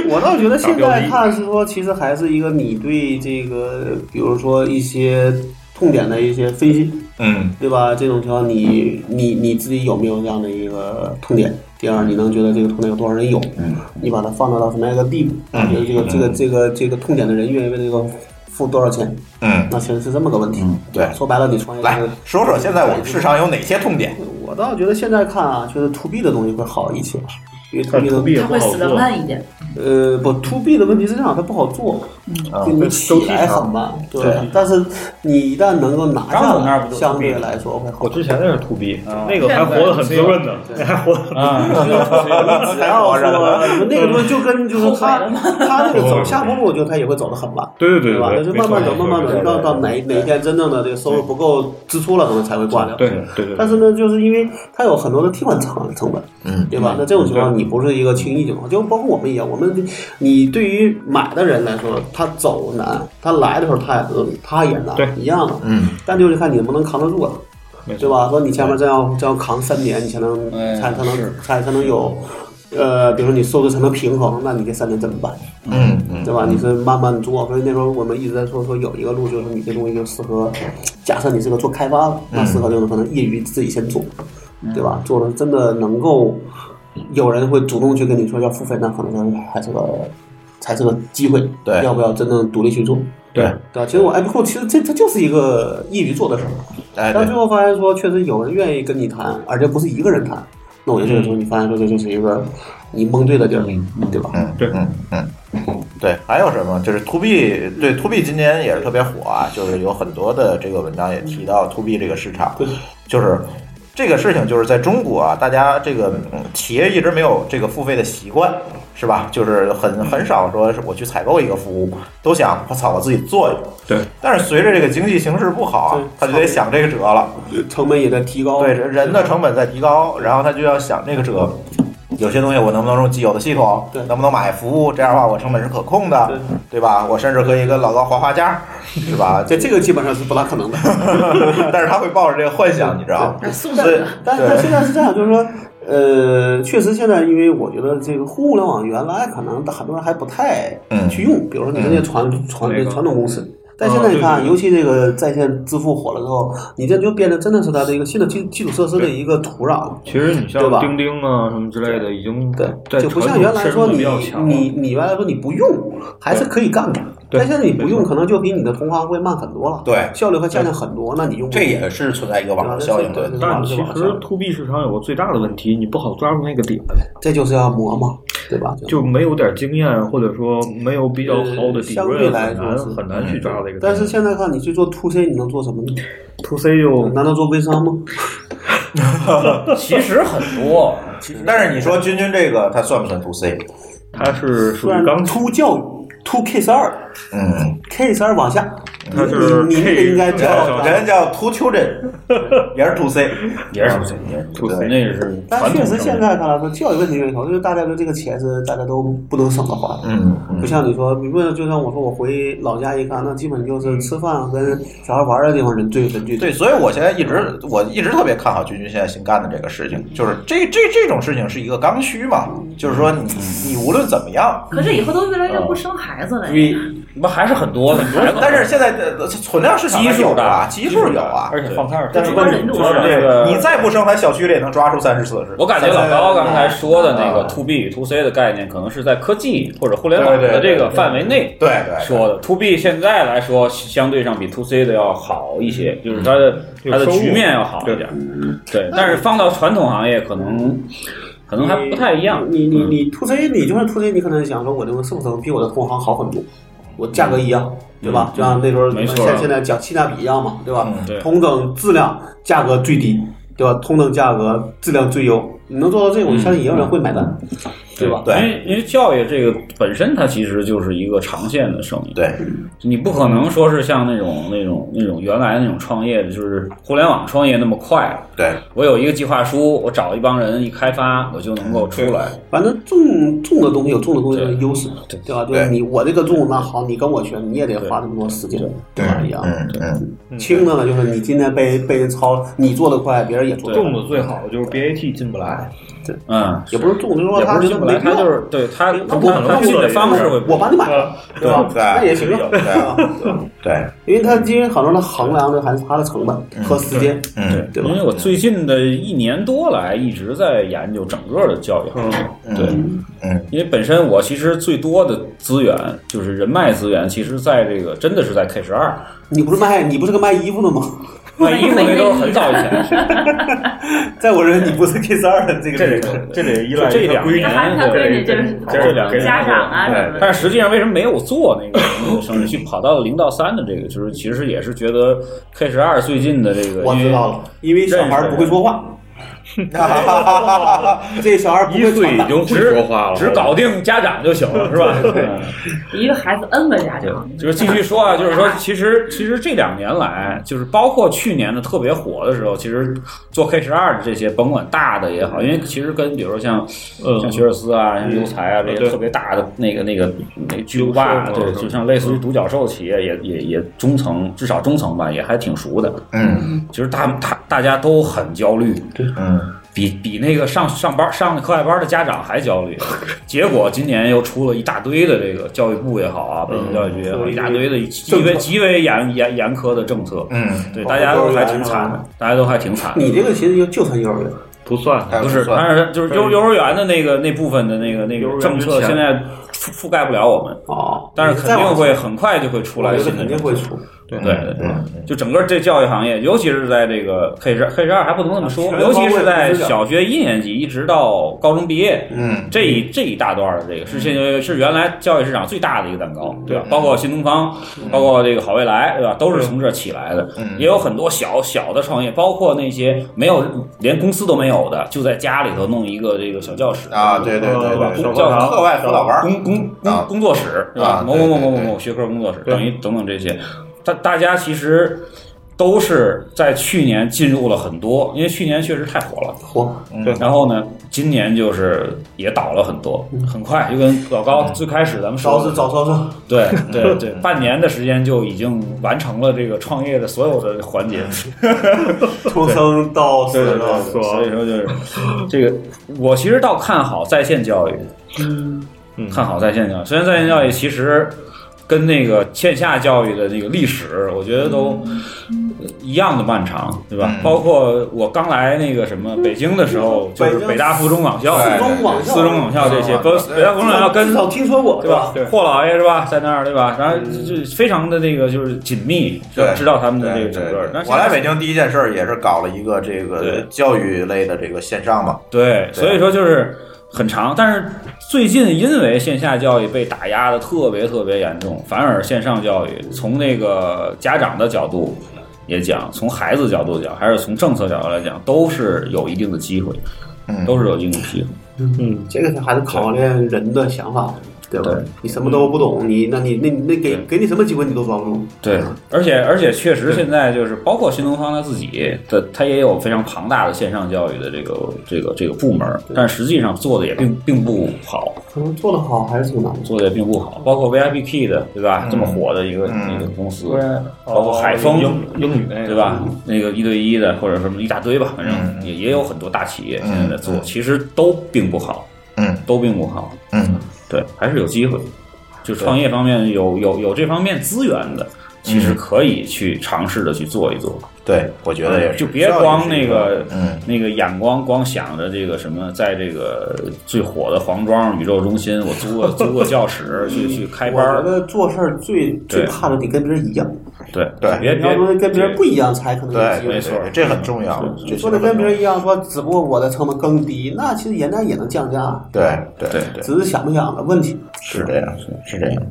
我倒觉得现在看是说，其实还是一个你对这个，比如说一些痛点的一些分析，嗯对吧？这种情况你，你你自己有没有这样的一个痛点？第二，你能觉得这个痛点有多少人有？嗯，你把它放大到什么样一个地步？嗯就是这个这个这个这个痛点的人愿意为这个付多少钱？嗯，那其实是这么个问题。对说白了，你创业来说说现在我们市场有哪些痛点？我倒觉得现在看啊，就是 to B 的东西会好一些，因为 to B 的 to B 也它会死的做。慢一点。呃，不，to B 的问题是这样，它不好做，就你起来很慢，对。但是你一旦能够拿下来，张总那儿不就相对来说会好我。之前那是 to B，啊那个还活得很滋润呢，那 还活得啊，只要说那个东西就跟就是他他那个走下坡路，我觉得他也会走得很慢。对对对就慢慢走，慢慢走，到到哪哪一天真正的这个收入不够支出了，可能才会挂掉。对对对，但是呢，就是因为它有很多的替换成成本，嗯，对吧？那这种情况你不是一个轻易就能，就包括我们一样，我们你对于买的人来说，他走难，他来的时候他也他也难对，一样的。嗯，但就是看你能不能扛得住了，对吧？说你前面真要真要扛三年，你才能哎才才能才才能有，呃，比如说你收支才能平衡，那你这三年怎么办？嗯嗯对吧？你是慢慢做，所以那时候我们一直在说说有一个路，就是你这东西就适合，假设你是个做开发的，那适合就是可能业余自己先做，对吧？做的真的能够有人会主动去跟你说要付费，那可能还是个才是个机会，对要不要真正独立去做？对，对吧？其实我 App 其实这这就是一个业余做的事儿，但最，后发现说确实有人愿意跟你谈，而且不是一个人谈，那我觉得这个时候你发现说这就是一个你蒙对的地儿，对吧？嗯对嗯嗯。对，还有什么？就是 to B，对 to B 今年也是特别火啊，就是有很多的这个文章也提到 to B 这个市场，就是这个事情，就是在中国啊，大家这个、嗯企业一直没有这个付费的习惯，是吧？就是很很少说是我去采购一个服务，都想我操我自己做一个。对，但是随着这个经济形势不好啊，他就得想这个辙了。成本也在提高。对，人的成本在提高，然后他就要想这个辙。有些东西我能不能用既有的系统，对能不能买服务？这样的话我成本是可控的，对对吧？我甚至可以跟老高划划价，是吧？这这个基本上是不大可能的。但是他会抱着这个幻想，你知道所以的，但但现在是这样，就是说，呃，确实现在，因为我觉得这个互联网原来可能很多人还不太嗯去用，比如说你那些传传那传统公司。但现在你看，尤其这个在线支付火了之后，你这就变得真的是它的一个新的基基础设施的一个土壤。其实你像钉钉啊什么之类的，已经对，就不像原来说你你你原来说你不用还是可以干的，对但现在你不用，可能就比你的同行会慢很多了，对效率会下降很多。那你用这也是存在一个网络效应的。对但其实 to B 市场有个最大的问题，你不好抓住那个点，这就是要磨嘛，对吧？就没有点经验，或者说没有比较好的底相对蕴，来说很难很难去抓到这个。但是现在看你去做 to C，你能做什么呢？to C 又难道做微商吗？其实很多，其实但是你说君君这个，他算不算 to C？它是属于刚 to 教育 to K 十二嗯，K 十二往下，就是你你那个 K 应该叫人叫 to children，也是 to C，也是 to C，也是 to C，那个是但确实现在看来说教育问题源头，就是大家的这个钱是大家都不能省的花。嗯，嗯不像你说，你问就像我说我回老家一看，那基本就是吃饭跟小孩玩的地方人最人最多。对，所以我现在一直我一直特别看好君君现在新干的这个事情，就是这这这种事情是一个刚需嘛，就是说你你无论怎么样，可是以后都越来越不生孩子了呀。你不还是很多的，但是现在的存量市场基数有啊，大，基数有啊，而且放摊儿，但是问题就是这个你再不生，咱小区里也能抓住三十四十。我感觉老高刚才说的那个啊 to B 与 to C 的概念，可能是在科技或者互联网的这个范围内对对说的。to B 现在来说，相对上比 to C 的要好一些，就是它的它的局面要好一点。对，但是放到传统行业，可能可能还不太一样。你你你 to C，你就算 to C，你可能想说我这个是不是比我的同行好很多？我价格一样，对吧？就像那时候没错现现在讲性价比一样嘛，对吧？同等质量，价格最低，对吧？同等价格，质量最优，你能做到这个，我相信也有人会买单，对吧？对因为因为教育这个本身它其实就是一个长线的生意，对，你不可能说是像那种那种那种原来那种创业的，就是互联网创业那么快。对，我有一个计划书，我找一帮人一开发，我就能够出来。反正种种的东西有种的东西的对优势，对对吧？就是对你我这个种，那好，你跟我学，你也得花这么多时间，对吧？一样。嗯嗯，轻的呢，就是你今天被被人抄，你做的快，别人也做种的最好就是 BAT 进不来，嗯，也不是种，就是说也他他就是对他那他我他进的方式我帮你买了，对吧？那也行啊，对因为他因为很多人他衡量的还是他的成本和时间，嗯对吧因？为我最近的一年多来一直在研究整个的教育行业，对，嗯因为本身我其实最多的资源就是人脉资源，其实在这个真的是在 K 十二，你不是卖你不是个卖衣服的吗？卖衣服那都是很早以前，在我认为你不是 K 十二的这个这人得这得依赖这一个规矩两年还他闺女就是这两年家长啊什么。但是实际上为什么没有做那个那个生日，去跑到了零到三的这个，就是其实也是觉得 K 十二最近的这个，我知道了，因为小孩不会说话，这小孩不一会传达岁已经会只说话了，只搞定家长就行了，是吧？嗯一个孩子 N 个家长，就是继续说啊，就是说，其实其实这两年来，就是包括去年的特别火的时候，其实做 K 十二的这些，甭管大的也好，因为其实跟比如说像嗯像学而思啊、像优才啊这些特别大的那个那个那个巨无霸，对，就像类似于独角兽企业，也也也中层，至少中层吧，也还挺熟的。嗯。其实他们他大家都很焦虑，对。嗯比比那个上上班上课外班的家长还焦虑。结果今年又出了一大堆的这个教育部也好啊，北京教育局也好，一大堆的极为极为严严严苛的政策。嗯，对，大家都还挺惨的，大家都还挺惨的。你这个其实就就算幼儿园，不算，不是，但是就是幼幼儿园的那个那部分的那个那个政策，现在覆覆盖不了我们，哦，但是肯定会很快就会出来新的政策肯定会出。对对对，就整个这教育行业，尤其是在这个 K 十 K 十二还不能这么说，尤其是在小学一年级一直到高中毕业，嗯，这一这一大段的这个是现在是原来教育市场最大的一个蛋糕，对吧？包括新东方，包括这个好未来，对吧？都是从这儿起来的，也有很多小小的创业，包括那些没有连公司都没有的，就在家里头弄一个这个小教室啊，对对对吧？对，叫课外辅导班，工工工工作室，对吧？某某某某某某学科工作室，等于等等这些。大大家其实都是在去年进入了很多，因为去年确实太火了，火。对，然后呢，今年就是也倒了很多，很快就跟老高最开始咱们说招是早招生，对对对，半年的时间就已经完成了这个创业的所有的环节，从生到死，所以说就是这个，我其实倒看好在线教育，嗯，看好在线教育，虽然在线教育其实。跟那个线下教育的那个历史，我觉得都一样的漫长，对吧？包括我刚来那个什么北京的时候，就是北大附中网校、四中网校、四中网校这些，跟北大附中网校跟至少听说过，对吧？霍老爷是吧，在那儿对吧？然后就非常的那个就是紧密，知道他们的这个整个。我来北京第一件事也是搞了一个这个教育类的这个线上嘛，对，所以说就是很长，但是。最近因为线下教育被打压的特别特别严重，反而线上教育从那个家长的角度也讲，从孩子角度讲，还是从政策角度来讲，都是有一定的机会，嗯，都是有一定的机会。嗯，这个还是考验人的想法。对吧？你什么都不懂，你那你那那给给你什么机会你都抓不住。对，而且而且确实现在就是包括新东方他自己的，他也有非常庞大的线上教育的这个这个这个部门，但实际上做的也并并不好。可能做的好还是挺难，做的也并不好。包括 VIP Key 的，对吧？这么火的一个一个公司，包括海丰英英语对吧？那个。一对一的或者什么一大堆吧，反正也也有很多大企业现在在做，其实都并不好，嗯，都并不好，嗯。对，还是有机会，就创业方面有有有这方面资源的，其实可以去尝试着去做一做。对，我觉得也就别光那个，嗯，那个眼光光想着这个什么，在这个最火的黄庄宇宙中心，我租个 租个教室去去开班。我觉得做事儿最最怕的得跟别人一样。对对，别要说跟别人不一样才可能对，没错，这很重要。说的跟别人一样，说只不过我的成本更低，那其实人家也能降价。对对对，只是想不想的问题。是这样，是是这样。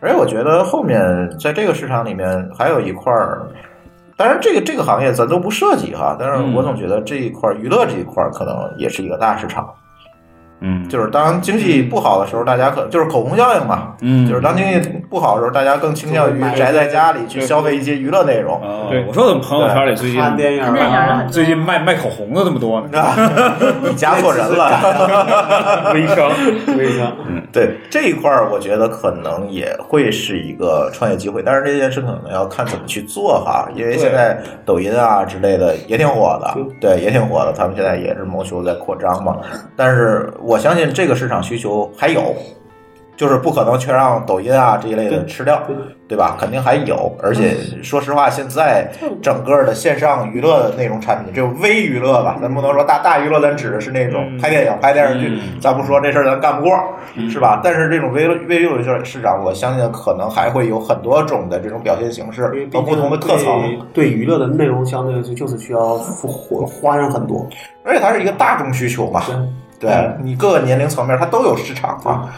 而且我觉得后面在这个市场里面还有一块儿。当然，这个这个行业咱都不涉及哈，但是我总觉得这一块娱乐这一块可能也是一个大市场。嗯，就是当经济不好的时候，大家可就是口红效应嘛。嗯，就是当经济不好的时候，大家更倾向于宅在家里去消费一些娱乐内容。对，我说怎么朋友圈里最近看电影啊，最近卖卖口红的这么多呢？你加错人了，微商，微商。嗯，对这一块儿，我觉得可能也会是一个创业机会，但是这件事可能要看怎么去做哈，因为现在抖音啊之类的也挺火的，对，也挺火的，他们现在也是谋求在扩张嘛，但是。我相信这个市场需求还有，就是不可能全让抖音啊这一类的吃掉，对吧？肯定还有，而且说实话，现在整个的线上娱乐内容产品，就微娱乐吧，咱不能说大大娱乐，咱指的是那种拍电影、拍电视剧，咱不说这事儿咱干不过，是吧？但是这种微微娱乐市场，我相信可能还会有很多种的这种表现形式和不同的特层。对娱乐的内容，相对就是需要花花样很多，而且它是一个大众需求嘛。对你各个年龄层面，它都有市场啊。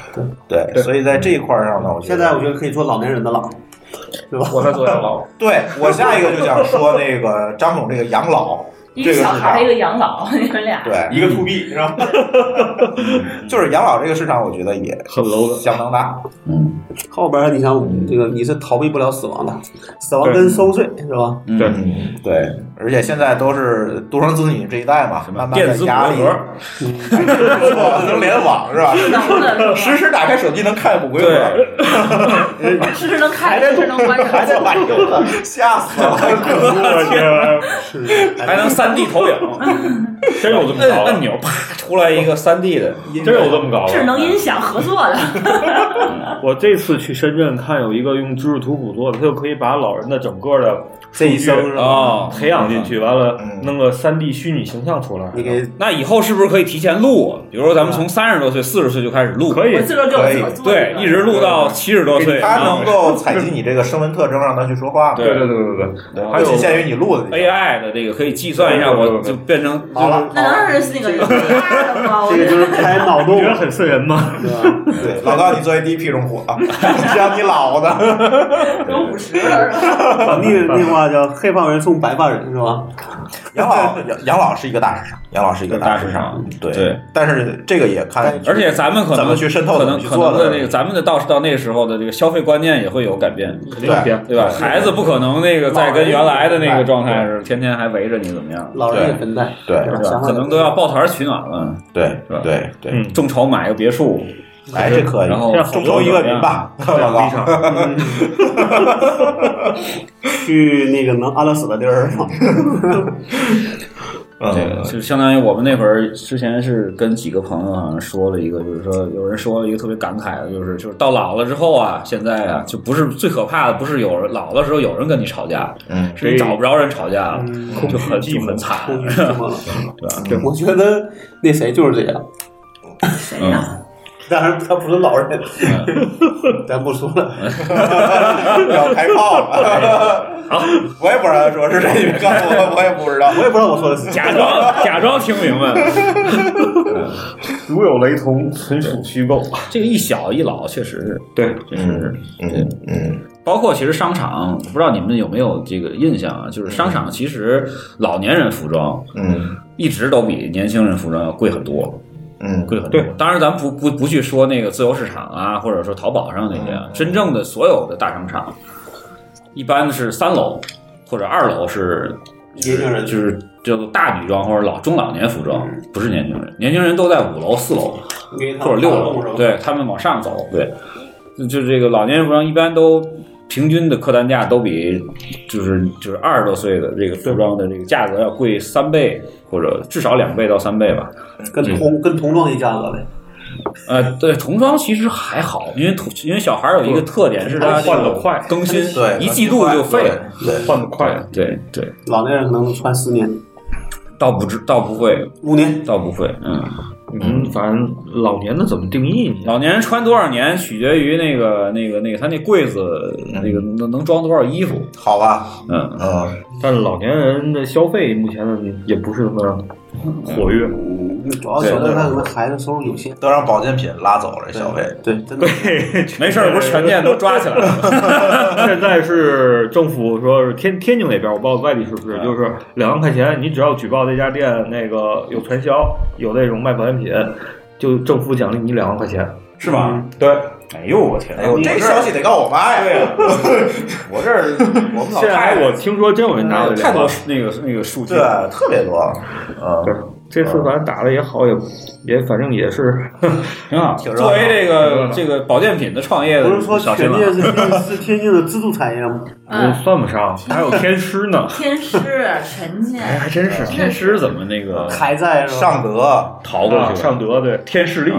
对对，所以在这一块上呢，我现在我觉得可以做老年人的了，对吧？我在做养老。对我下一个就想说那个张总这个养老，一个小孩一个养老，你们俩对一个 to B 是吧？就是养老这个市场，我觉得也很 low，相当大。嗯，后边你想这个你是逃避不了死亡的，死亡跟收税是吧？对对，而且现在都是独生子女这一代嘛，慢慢的压力，能 联网是吧？实时打开手机能看骨灰盒，实时能开，实时能关，还在玩游戏，吓死了！我天，还能三 D 投影，真有这么高？按钮啪出来一个三 D 的，真有这么高？智能音响合作的。我这次去深圳看有一个用知识图谱做的，它就可以把老人的整个的这一生啊培养进去，完了嗯。弄个三 D 虚拟形象出来。你给那以后是不是可以提前录？比如说咱们从三十多岁、四十岁就开始录，可以我自个就可以。对，一直录到七十多岁，他能够采集你这个声纹特征，让他去说话。对对对对对。对，还仅限于你录的 AI 的这个可以计算一下，我就变成好了，那能是那个人？这个就是开脑洞你觉，得很瘆人吗？对吧？对，老高，你作为第一批用户啊，只要你老的，有五十了是吧？本地那话叫黑发人送白发人是吧？养老养养老是一个大市场，养老是一个大市场，对。对。但是这个也看，而且咱们可能怎么去渗透可能可能那个咱们的到到那个时候的这个消费观念也会有改变，肯定变对吧？孩子不可能那个再跟原来的那个状态是天天还围着你怎么样，老人也分带，对。吧？可能都要抱团取暖了，对是吧？对对，嗯，众筹买个别墅，哎，这可以，然后众筹一个人吧，老高，去那个能安乐死的地儿是吧？这个就相当于我们那会儿之前是跟几个朋友好像说了一个，就是说有人说了一个特别感慨的，就是就是到老了之后啊，现在啊就不是最可怕的，不是有人老的时候有人跟你吵架，嗯，是你找不着人吵架了，嗯就很就很惨，了。对吧？我觉得那谁就是这样，谁呀？当然他不是老人，咱不说了。要开炮了，好，我也不知道他说是谁，告诉我，我也不知道，我也不知道我说的是假装假装听明白了，如有雷同，纯属虚构。这个一小一老确实是，对，确实是。嗯嗯。包括其实商场，不知道你们有没有这个印象啊？就是商场其实老年人服装嗯。一直都比年轻人服装要贵很多，嗯，贵很多。对。当然咱不不不去说那个自由市场啊，或者说淘宝上那些，啊，真正的所有的大商场，一般是三楼或者二楼是年轻人。就是叫做大女装或者老中老年服装，不是年轻人，年轻人都在五楼、四楼。或者六楼，对他们往上走，对，就就这个老年人服装一般都平均的客单价都比就是就是二十多岁的这个服装的这个价格要贵三倍或者至少两倍到三倍吧。跟童跟童装一价格呗。呃，对，童装其实还好，因为童因为小孩有一个特点是他换的快更新，对，一季度就废了。对，换的快。对对，老年人可能穿十年、倒不知倒不会，五年，倒不会，嗯。嗯，反正老年的怎么定义？老年人穿多少年取决于那个那个那个他那柜子那个能能装多少衣服，好吧，嗯。嗯，但是老年人的消费目前呢也不是那么活跃。嗯，主要现在他可能孩子收入有限，都让保健品拉走了消费，对，真的。对，没事儿，不是全店都抓起来了。现在是政府说是天天津那边，我不知道外地是不是，就是两万块钱，你只要举报这家店那个有传销，有那种卖保健品，就政府奖励你两万块钱。是吧？对，哎呦我天！哎呦，这消息得告我妈呀！对呀，我这儿我们老现在我听说真有人拿了太多。那个那个数据对，，特别多，对嗯，这次反正打的也好，也也反正也是，挺好。挺作为这个这个保健品的创业的不是说小新郎全店是天是天津的支柱产业吗？嗯，算不上，还有天师呢。天师陈建，哎，还真是天师怎么那个还在是吧？尚德，啊逃过去了？尚德对天士力，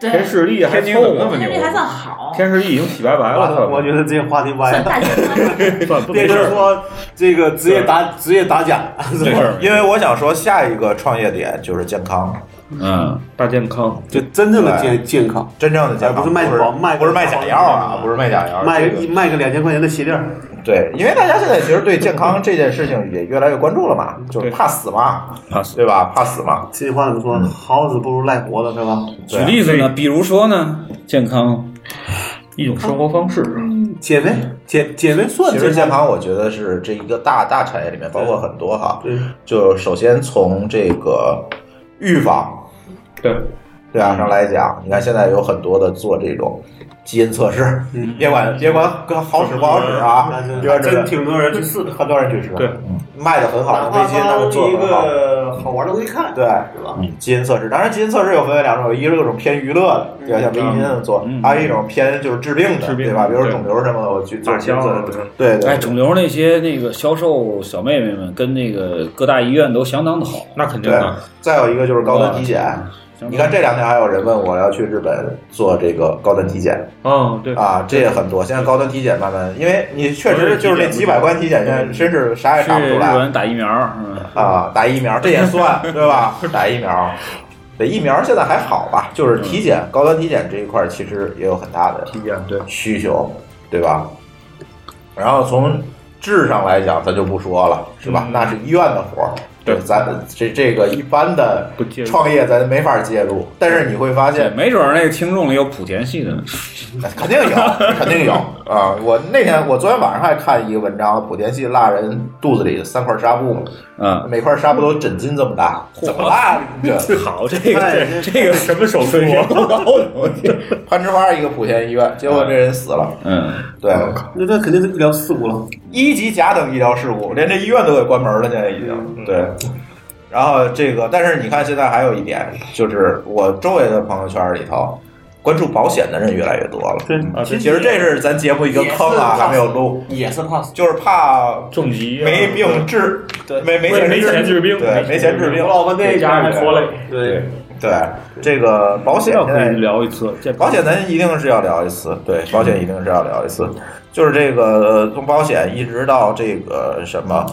天士力还天津凑合怎么那么牛天力还算好，天士力已经洗白白了，我觉得这个话题歪了，算大健康。算不变成说这个职业打职业打假 因为我想说下一个创业点就是健康，嗯，大健康。就真正的健健康，真正的健康不是卖保卖不是卖假药啊，不是卖假药，卖个个卖个两千块钱的鞋垫儿，对，因为大家现在其实对健康这件事情也越来越关注了嘛，就是怕死嘛，怕死。对吧？怕死嘛，这句话怎么说？好死不如赖活的是吧？举例子呢，比如说呢，健康，一种生活方式，减肥减减肥算其实健康？我觉得是这一个大大产业里面包括很多哈，就首先从这个预防对，对啊上来讲，你看现在有很多的做这种基因测试，嗯 别管别管好使不好使啊，真挺多人去试的，很多人去试，对，卖的很好，哪怕微信他们做一的很好。个好玩的东西看，对，是吧？基因测试，当然基因测试又分为两种，一个是种偏娱乐的，对吧？像微基因他们做嗯，还有一种偏就是治病的，治病对吧？比如说肿瘤什么的，我去做打基因测试，对对哎，肿瘤那些那个销售小妹妹们跟那个各大医院都相当的好，那肯定的。。再有一个就是高端体检，你看这两天还有人问我要去日本做这个高端体检嗯，对，啊，这也很多。现在高端体检慢慢，因为你确实就是那几百关体检，现在真是啥也查不出来日本打疫苗，嗯，啊。打疫苗这也算 对吧？打疫苗，对疫苗现在还好吧？就是体检高端体检这一块，其实也有很大的体检对，需求，对吧？然后从质上来讲，咱就不说了，是吧？嗯那是医院的活儿，对咱这这个一般的创业咱没法介入。但是你会发，现，没准儿那个听众里有莆田系的呢。肯定有，肯定有啊！我那天我昨天晚上还看一个文章，莆田系腊人肚子里三块纱布嘛，嗯，每块纱布都枕巾这么大，怎么啦？这 好，这个哎这这个什么手术 攀枝花一个莆田医院，结果这人死了。嗯，对，那这肯定是医疗事故了。一级甲等医疗事故，连这医院都给关门了，现在已经对。然后这个，但是你看，现在还有一点，就是我周围的朋友圈里头，关注保险的人越来越多了。对啊，其实这是咱节目一个坑啊，还没有录，也是怕。就是怕重疾啊没病治，对没没没没钱治病，对，没钱治病我。老婆那给家人拖累。对，对，这个保险可以聊一次，保险咱一定是要聊一次，对，保险一定是要聊一次。就是这个呃从保险一直到这个什么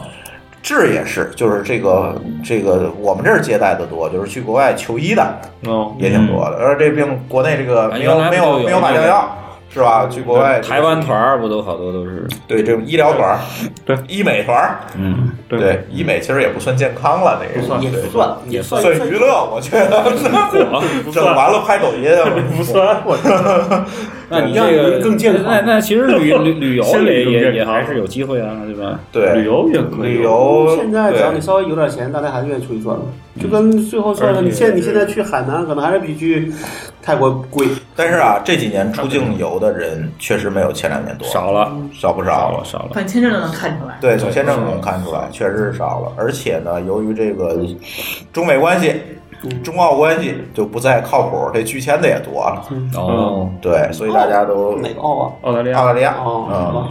治也是，就是这个这个我们这儿接待的多，就是去国外求医的哦，也挺多的。而这病国内这个没有没有没有买那个药药是吧？去国外台湾团儿不都好多都是？对这种医疗团儿，对。医美团儿，嗯，对。对医美其实也不算健康了，那个。不算对也算也算。算娱乐，我觉得。不算。整完了拍抖音啊，不算，我那你这个人更健康。那那其实旅 旅旅游也也还是有机会啊，对吧？对。旅游也可以，旅游现在只要你稍微有点钱，大家还是愿意出去转的。就跟最后说的，你现在你现在去海南，可能还是比去泰国贵。但是啊，这几年出境游的人确实没有前两年多，少了，少不少少了，。少了。看签证都能看出来。对，从签证能看出来，确实是少了。而且呢，由于这个中美关系、中澳关系就不再靠谱，这拒签的也多了。哦，对，所以大家都哪个澳啊？澳大利亚澳大利亚，哦，嗯，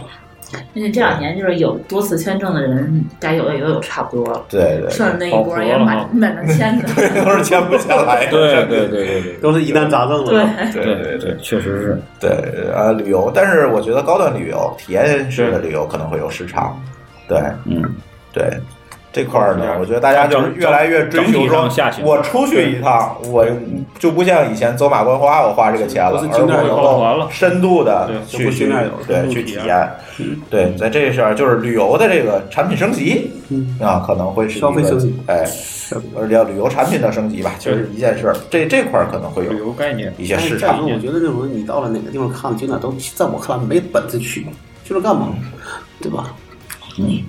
而且这两年就是有多次签证的人，该有的也都有差不多了，对对，剩下那一波也满满能签的。对，都是签不下来。对对对对对 都是疑难杂症了。对，对对对对确实是。对，啊，旅游，但是我觉得高端旅游、体验式的旅游可能会有市场。对嗯，对。这块儿呢，我觉得大家就是越来越追求说我出去一趟，我就不像以前走马观花，我花这个钱了，而我能够深度的对去去对去体验。对，在这事儿就是旅游的这个产品升级嗯啊，可能会是一个消费升级，哎，而且旅游产品的升级吧，就是一件事儿。这这块儿可能会有旅游概念，一些市场。说，我觉得那种你到了哪个地方看景点都，在我看来没本事去，去是干嘛？对吧？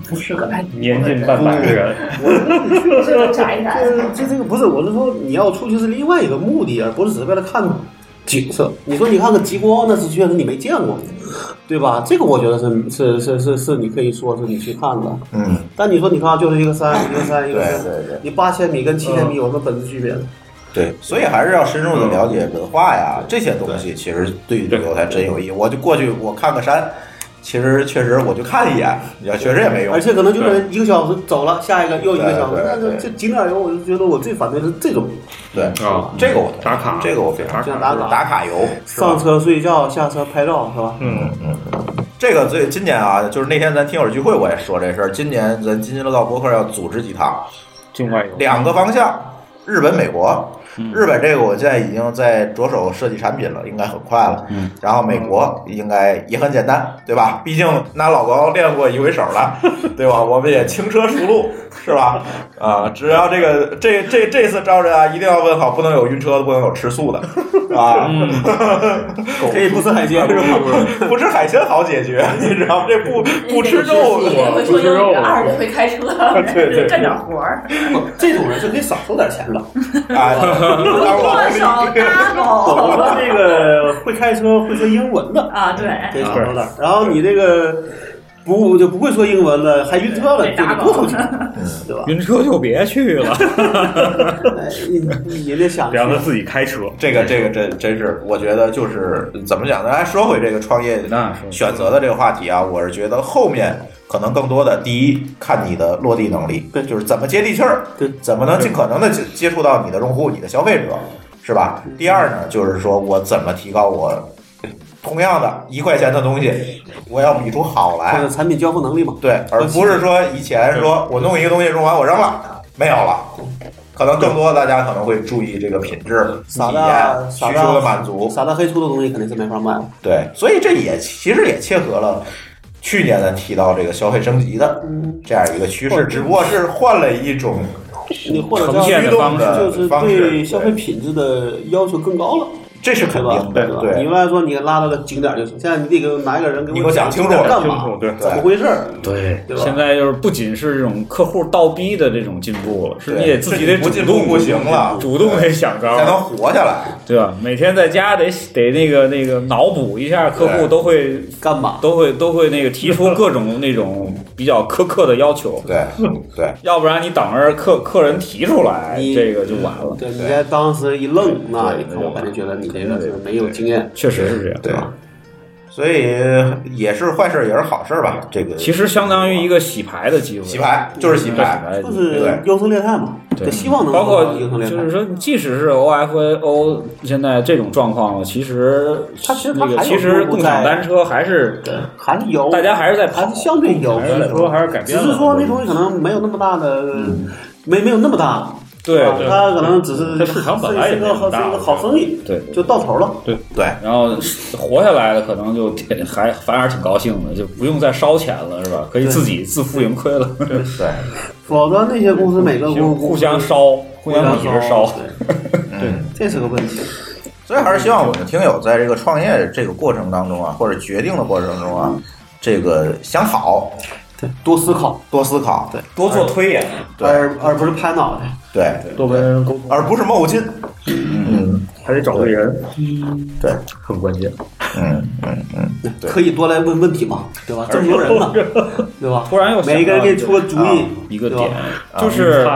不是个爱年近半百的人，我这个宅男。这 这这个不是，我是说你要出去是另外一个目的，而不是只是为了看景色。你说你看个极光，那是确实你没见过，对吧？这个我觉得是是是是是你可以说是你去看的。嗯，但你说你看就是一个山，一个山，一个山，对对对你八千米跟七千米有什么本质区别？对，所以还是要深入的了解文化呀，这些东西其实对旅游才真有意义。我就过去我看个山，其实确实我就看一眼，你要确实也没用而。且可能就是一个小时走了，下一个又一个小时那这这景点游，我就觉得我最反对的是这种对啊这个我打卡这个我非常像打卡打卡游，上车睡觉，下车拍照，是吧？嗯嗯，这个最今年啊，就是那天咱听友聚会我也说这事儿。今年咱津津乐道博客要组织几趟，境外游两个方向，日本、美国。日本这个我现在已经在着手设计产品了，应该很快了。嗯，然后美国应该也很简单，对吧？毕竟拿老高练过一回手了，对吧？我们也轻车熟路，是吧？啊，只要这个这这这次招人啊，一定要问好，不能有晕车的，不能有吃素的，啊，可以不吃海鲜是吧？不吃海鲜好解决，你知道吗？这不不吃肉会说英语，二个会开车，对对干点活儿，这种人就可以少收点钱了。啊，当多老少大我说狗这个会开车、会说英文的，啊？对，可以少收点。然后你这个不就不会说英文了，还晕车了，就得多收钱，对吧？晕车就别去了。哎你你也得想去让他自己开车，这个这个真真是，我觉得就是怎么讲呢？来说回这个创业选择的这个话题啊，我是觉得后面可能更多的，第一看你的落地能力，对就是怎么接地气儿，对怎么能尽可能的接接触到你的用户、你的消费者，是吧？第二呢，就是说我怎么提高我同样的一块钱的东西，我要比出好或来者，产品交付能力嘛。对，而不是说以前说我弄一个东西用完我扔了，没有了。可能更多大家可能会注意这个品质、体傻验、需求的满足，傻大黑粗的东西肯定是没法卖的。对，所以这也其实也切合了去年咱提到这个消费升级的这样一个趋势，只不过是换了一种你或者呈叫现的方式就是对消费品质的要求更高了。这是肯？定的，对吧？对你原来说你拉到个景点就行，现在你得给我拿一个人给我讲清楚干嘛清楚？对怎么回事？对对吧现在就是不仅是这种客户倒逼的这种进步了，是你也自己得主动不行了主动得想招才能，活下来。对吧？每天在家得得那个那个脑补一下，客户都会干嘛？都会都会那个提出各种那种比较苛刻的要求，对对，要不然你等着客客人提出来，你这个就完了。对，你在当时一愣，那我肯定觉得你这个是没有经验。确实是这样，对吧所以也是坏事，也是好事吧。这个其实相当于一个洗牌的机会，洗牌就是洗牌，就是优胜劣汰嘛，对希望能包括。就是说，即使是 OFO 现在这种状况，其实它其实它其实共享单车还是还是有，大家还是在跑还是相对有，还是说还是改只变只，是说那东西可能没有那么大的，没没有那么大。对啊对。它可能只是市场本来也是一个好是一个好生意，对，就到头了。对。对。然后活下来的可能就挺还反而挺高兴的，就不用再烧钱了，是吧？可以自己自负盈亏了，对，否则那些公司每个公司互相烧，互相一直烧。对，嗯。这是个问题。所以还是希望我们听友在这个创业这个过程当中啊，或者决定的过程中啊，这个想好，对，多思考，多思考，对。多做推演，对。而而不是拍脑袋。对，多跟人沟通，而不是冒进。嗯，还得找对人，对，很关键。嗯嗯嗯，可以多来问问题嘛，对吧？这么多人呢，对吧？突然又每一个人给你出个主意，一个点，就是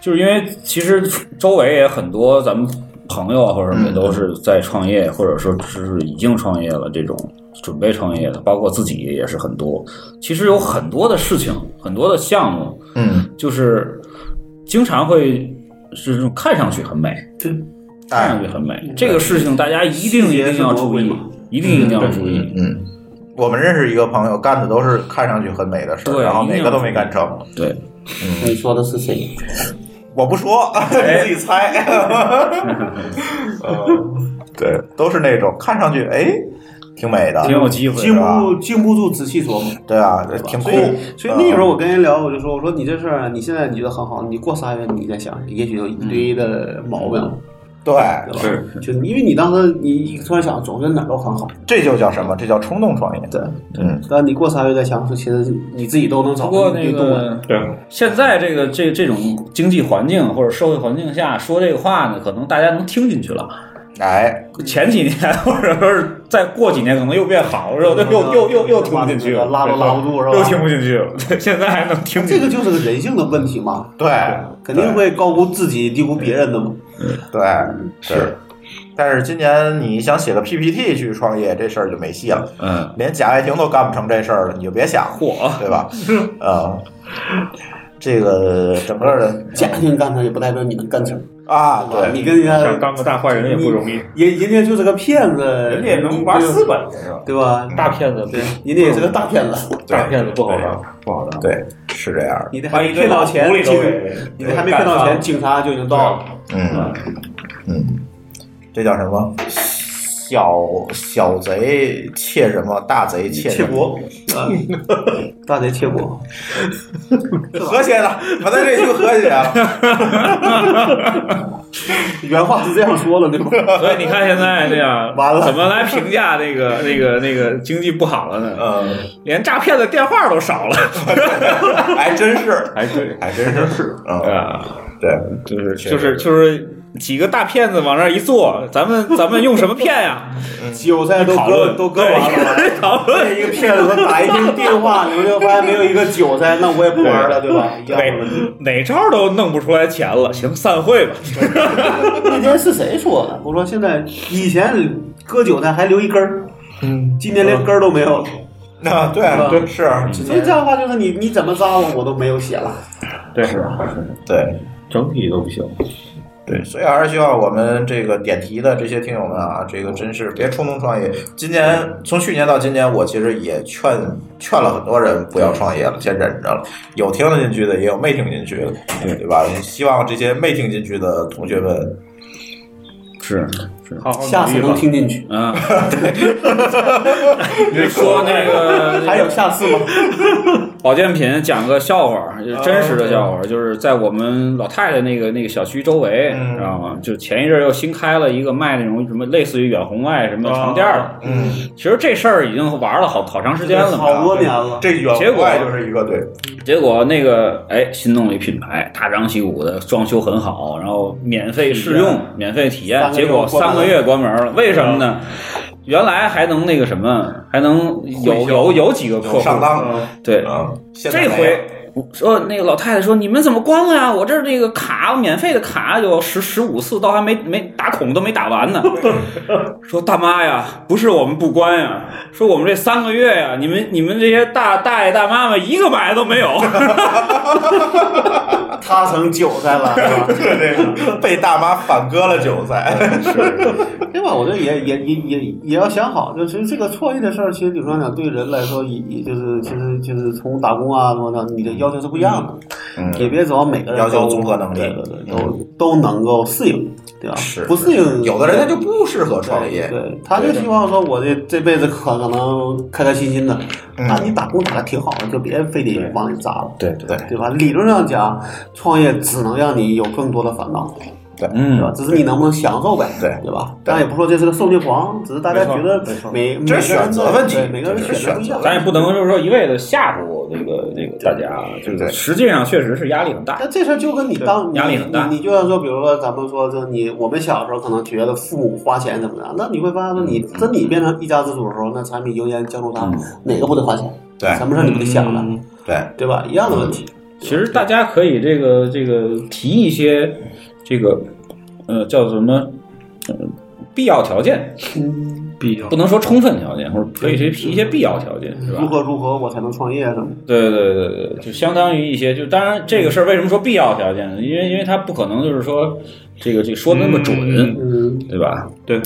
就是因为其实周围也很多咱们朋友啊或者什么也都是在创业，或者说是已经创业了这种准备创业的，包括自己也是很多。其实有很多的事情，很多的项目，嗯，就是经常会是这种看上去很美，对，看上去很美。这个事情大家一定一定要注意，一定一定要注意。嗯，我们认识一个朋友，干的都是看上去很美的事然后哪个都没干成。对，你说的是谁？我不说，你 自己猜。嗯，对，都是那种看上去哎挺美的，挺有机会的经是吧不经不住仔细琢磨。对啊，挺酷所以，。所以那个时候嗯我跟人聊，我就说，我说你这事儿，你现在你觉得很好，你过仨月你再想想，也许有一堆的毛病，对，对吧？就因为你当时你突然想，总觉得哪儿都很好，这就叫什么？这叫冲动创业。对，嗯，但你过仨月再想，说其实你自己都能找不过那个对，现在这个这这种经济环境或者社会环境下说这个话呢，可能大家能听进去了。哎，前几年或者说是再过几年，可能又变好了，又又又又又听不进去了，拉都拉不住是吧？又听不进去了。现在还能听进去。这个就是个人性的问题嘛，对，肯定会高估自己，低估别人的嘛。对，是。但是今年你想写个 PPT 去创业，这事儿就没戏了。嗯，连贾跃亭都干不成这事儿了，你就别想，嚯，对吧？嗯，这个整个的家庭干成也不代表你能干成，啊，对，你跟人家想当个大坏人也不容易。人人家就是个骗子，人家也能玩资本是吧？对吧？大骗子，对，人家也是个大骗子，大骗子不好当，不好当。对，是这样的。你得还没骗到钱，你得还没骗到钱，警察就已经到了。嗯嗯，这叫什么？小小贼窃什么？大贼窃？窃国，啊，大贼窃国，和谐的，把他这句和谐了。原话是这样说的，对吧？所以你看现在这样，完了怎么来评价那个那个那个经济不好了呢？嗯，连诈骗的电话都少了。还真是，还对，还真是，嗯，啊，对，就是就是就是几个大骗子往那儿一坐，咱们咱们用什么骗呀？韭菜都割 都割完了，讨论一个骗子说打一通电话，你们就发现没有一个韭菜，那我也不玩了，对吧？哪。哪招都弄不出来钱了，行，散会吧。那天是谁说的？我说现在以前割韭菜还留一根儿，嗯，今年连根儿都没有了。啊，对吧对是，所以这样的话就是你你怎么扎我，我都没有血了。对，对，整体都不行。对，所以还是希望我们这个点题的这些听友们啊，这个真是别冲动创业。今年从去年到今年，我其实也劝劝了很多人不要创业了，先忍着了。有听得进去的，也有没听进去的，对对吧？希望这些没听进去的同学们，是是，好好下次能。听进去。啊，你说那个 还有下次吗？保健品讲个笑话，就是真实的笑话，就是在我们老太太那个那个小区周围，嗯知道吗？就前一阵儿又新开了一个卖那种什么类似于远红外什么床垫的。嗯，其实这事儿已经玩了好好长时间了，好多年了。这远结果外就是一个对，结果那个哎，新弄了一品牌，大张旗鼓的，装修很好，然后免费试用、免费体验，结果三个月关门了，为什么呢？原来还能那个什么，还能有有有几个客户上当，对，这回说那个老太太说你们怎么关了呀？我这儿那个卡免费的卡有十十五次，都还没没打孔都没打完呢。说大妈呀，不是我们不关呀，说我们这三个月呀，你们你们这些大大爷大妈们一个买的都没有。他成韭菜了，是吧？对对，被大妈反割了韭菜，对吧？我觉得也也也也也要想好，就其实这个创业的事儿，其实理论上讲，对人来说，也也就是其实就是从打工啊什么的，你的要求是不一样的，嗯。也别指望每个人要求综合能力。对对对，都都能够适应，对吧？是不适应，有的人他就不适合创业，对，他就希望说，我这这辈子可可能开开心心的，嗯那你打工打的挺好的，就别非得往里扎了，对对对对吧？理论上讲，创业只能让你有更多的烦恼，对吧？嗯，只是你能不能享受呗，对对吧？当然也不说这是个受虐狂，只是大家觉得每每个人选择问题每个人选择不一样。咱也不能就是说一味的吓唬这个那个大家，就是实际上确实是压力很大。那这事儿就跟你当压力很大你你就像说，比如说咱们说，就你我们小时候可能觉得父母花钱怎么样，那你会发现说，你真你变成一家之主的时候，那柴米油盐酱醋茶哪个不得花钱？对什么事儿你不得想着，对，对吧？一样的问题。其实大家可以这个这个提一些这个呃叫什么呃必要条件，必要不能说充分条件，或者可以去提一些必要条件，是吧如？何如何我才能创业什么？对对对对，就相当于一些，就当然这个事儿为什么说必要条件呢？因为因为它不可能就是说这个这个说的那么准，嗯，对吧？对，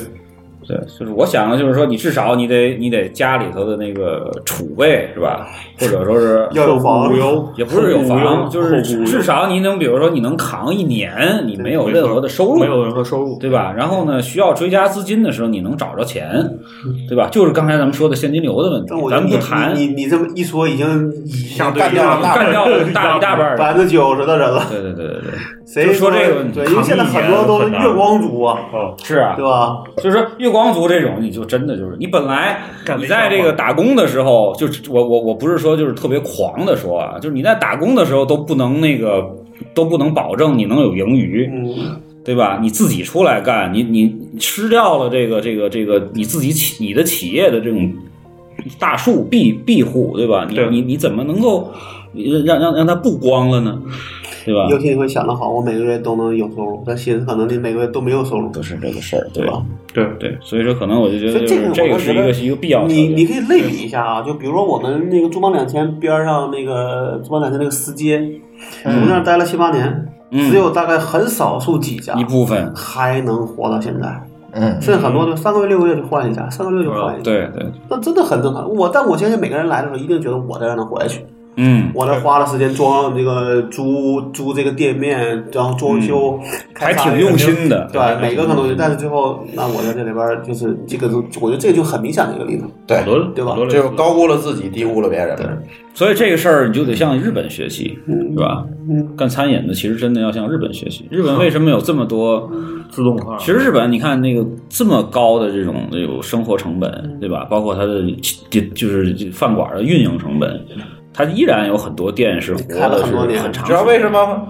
对，就是我想的就是说，你至少你得你得家里头的那个储备是吧？或者说是 要有房无忧 也不是有房，就是至少你能，比如说你能扛一年，你没有任何的收入，没有任何收入，对吧？然后呢，需要追加资金的时候，你能找着钱，对吧？就是刚才咱们说的现金流的问题，咱们不谈你你你这么一说，已经已经干掉了干掉了大一大半儿百分之九十的人了。对对对对对，谁就说这个问题对，因为现在很多都是月光族啊，哦，是啊对，吧？就是说月光族这种，你就真的就是你本来你在这个打工的时候，就是我我我不是说就是特别狂的说啊，就是你在打工的时候都不能那个都不能保证你能有盈余，嗯，对吧？你自己出来干，你你吃掉了这个这个这个你自己企你的企业的这种大树庇庇护，对吧？你你你怎么能够让让让它不光了呢？对吧？尤其你会想的好，我每个月都能有收入，但其实可能你每个月都没有收入，不是这个事儿，对对吧？对，对，所以说可能我就觉所以得就是这个我觉得是一个是一个必要。你你可以类比一下啊，就比如说我们那个珠邦两千边上那个珠邦两千那个司街，我们那儿待了七八年，嗯只有大概很少数几家一部分，还能活到现在，嗯，甚至很多就三个月六个月就换一家，三个月就换一家，对对，那真的很正常。我但我相信每个人来的时候一定觉得我在这儿能活下去，嗯，我这花了时间装这个租租这个店面，然后装修，还挺用心的。对，每个可能，但是最后，那我在这里边就是这个，我觉得这个就很明显的一个例子，对好，多对吧好多类似这个高估了自己，低估了别人。对所以这个事儿你就得向日本学习，是吧？嗯干餐饮的其实真的要向日本学习。日本为什么有这么多？自动化，其实日本你看那个这么高的这种这种生活成本，对吧？包括它的就就是饭馆的运营成本，它依然有很多店是活开了的是很多年很长。知道为什么吗？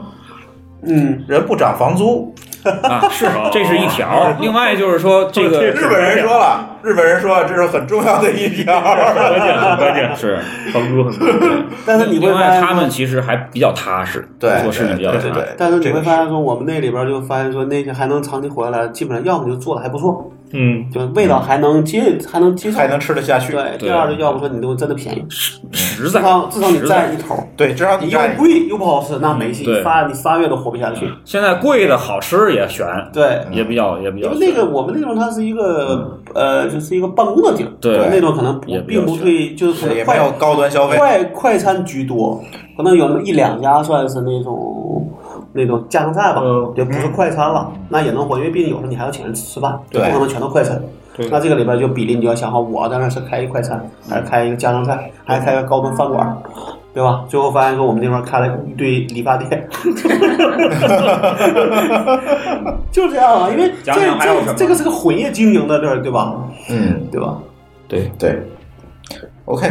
嗯，人不涨房租。啊？是，这是一条。另外就是说这个日本人说了，日本人说这是很重要的一条。关键很关键，是，帮 助很多。但是你会另外发现他们其实还比较踏实，对做事情比较踏实。对对对，但是你会发现说，我们那里边就发现说，那些还能长期活下来，基本上要么就做的还不错，嗯，就味道还能接还能接受，还能吃得下去。对。第二就要不说你都真的便宜，实在，少至少你在占一头。对，至少你你又贵又不好吃，那没戏，发你仨你仨月都活不下去。现在贵的好吃也选，对，也比较也比较。因为那个我们那种它是一个呃，就是一个办公的地儿，对那种可能不并不对，就是可能快也没有高端消费。快快餐居多，可能有那么一两家算是那种那种家常菜吧，嗯。就不是快餐了，那也能活，因为毕竟有时候你还要请人吃饭，对。不可能全都快餐。对。那这个里边就比例你就要想好，我在那是开一快餐，还是开一个家常菜，还是开个高端饭馆，对吧？最后发现说我们那边开了一堆理发店，就这样啊，因为这这这个是个混业经营的这儿，对吧？嗯，对吧？对，对。OK，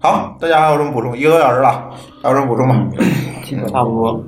好，大家还有什么补充？一个多小时了，还有什么补充吗？差不多。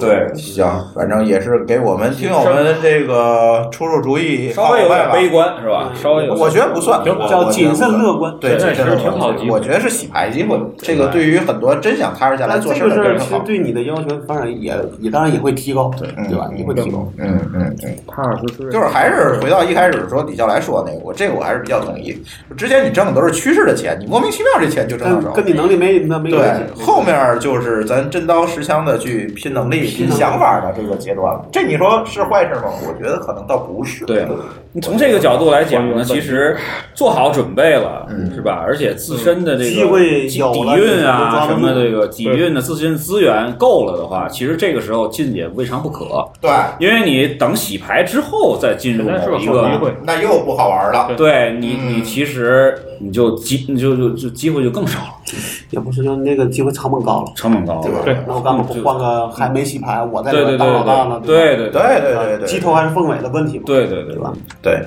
对，行，反正也是给我们听友们这个出出主意，稍微有点悲观。是吧？稍微有点我觉得不算，我叫谨我觉得慎乐观。对，现在谨慎是挺好的机会我觉得是洗牌机会。这个对于很多真想踏实下来做事的这个事儿其实人。对你的要求当然也也当然也会提高，对嗯对吧？也会提高。嗯嗯嗯，踏踏实实。就是还是回到一开始说李笑来说那个，我这个我还是比较同意。之前你挣的都是趋势的钱，你莫名其妙这钱就挣到手。跟跟你能力没那没关对，系。后面就是咱真刀实枪的去拼能力、拼想法的这个阶段了。这你说是坏事吗？我觉得可能倒不是。对，你从这个角度来讲呢，其实做好准备了，是吧？而且自身的这个机会底蕴啊，什么这个底蕴的自身资源够了的话，其实这个时候进也未尝不可。对，因为你等洗牌之后再进入某一个，那又不好玩了。对你嗯你其实你就机你就就就机会就更少了，也不是就那个机会成本高了。成本高了。对那我干嘛不换个还没洗牌，我在这边当老大呢？对对对对对对，鸡头还是凤尾的问题嘛？对对对对吧？对，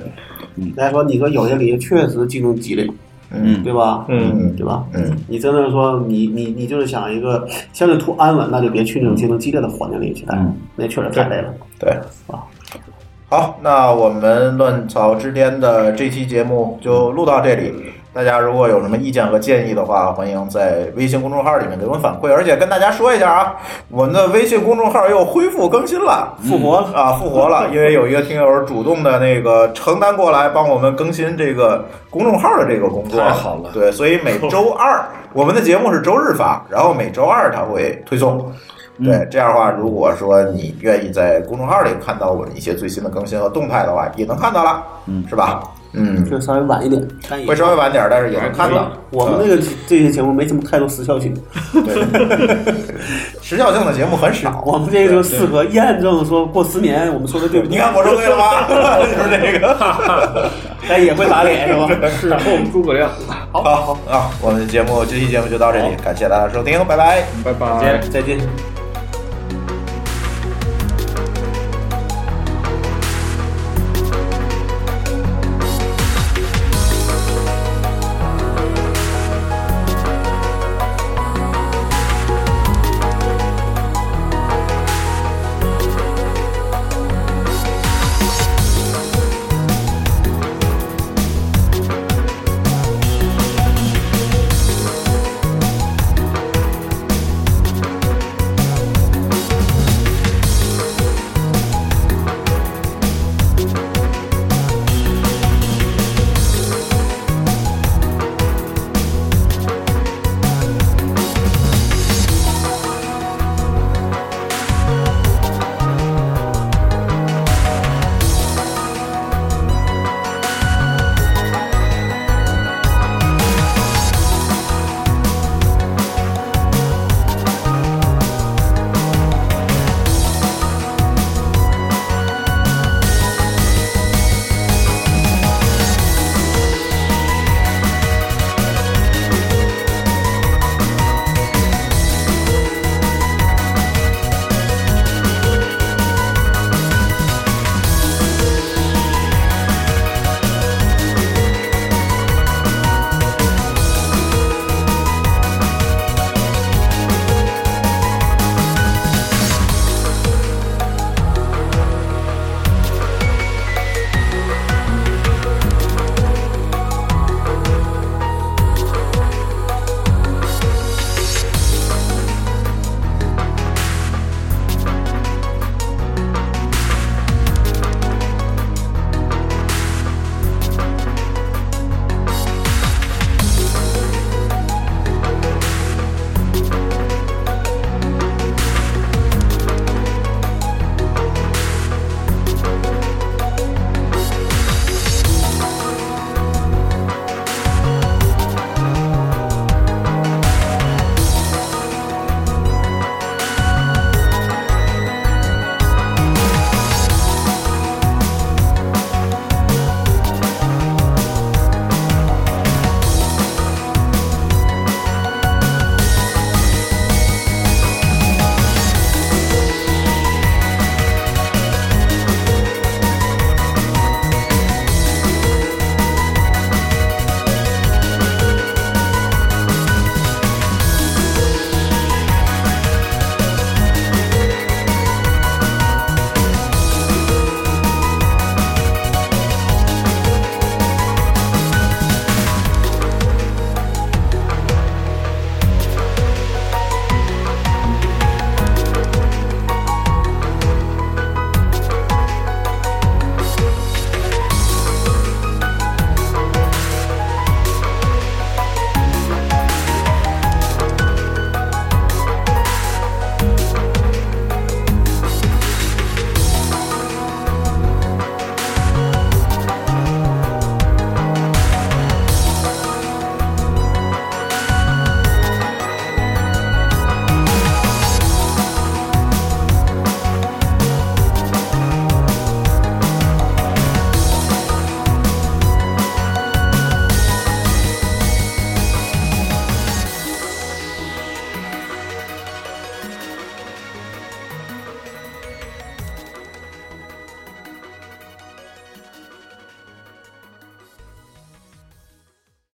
再说你说有些领域确实竞争激烈，嗯对吧？嗯，对吧？嗯，你真的说你你你就是想一个相对图安稳，那就别去那种竞争激烈的环境里去待嗯，那确实太累了。对啊。好，那我们乱草之巅的这期节目就录到这里。大家如果有什么意见和建议的话，欢迎在微信公众号里面给我们反馈。而且跟大家说一下啊，我们的微信公众号又恢复更新了，复活了啊，复活了。因为有一个听友主动的那个承担过来帮我们更新这个公众号的这个工作，太好了对，所以每周二 我们的节目是周日发，然后每周二它会推送。对，这样的话，如果说你愿意在公众号里看到我们一些最新的更新和动态的话，也能看到了，嗯是吧？嗯，就稍微晚一点，会稍微晚点，但是也能看到。我们那个这些节目没什么太多时效性，对，时效性的节目很少。我们这个就适合验证说过十年我们说的对不对？你看我说对了吗？就是这个。但也会打脸是吧？是然后诸葛亮，好好啊，我们的节目这期节目就到这里，感谢大家收听，拜拜。拜拜。再见。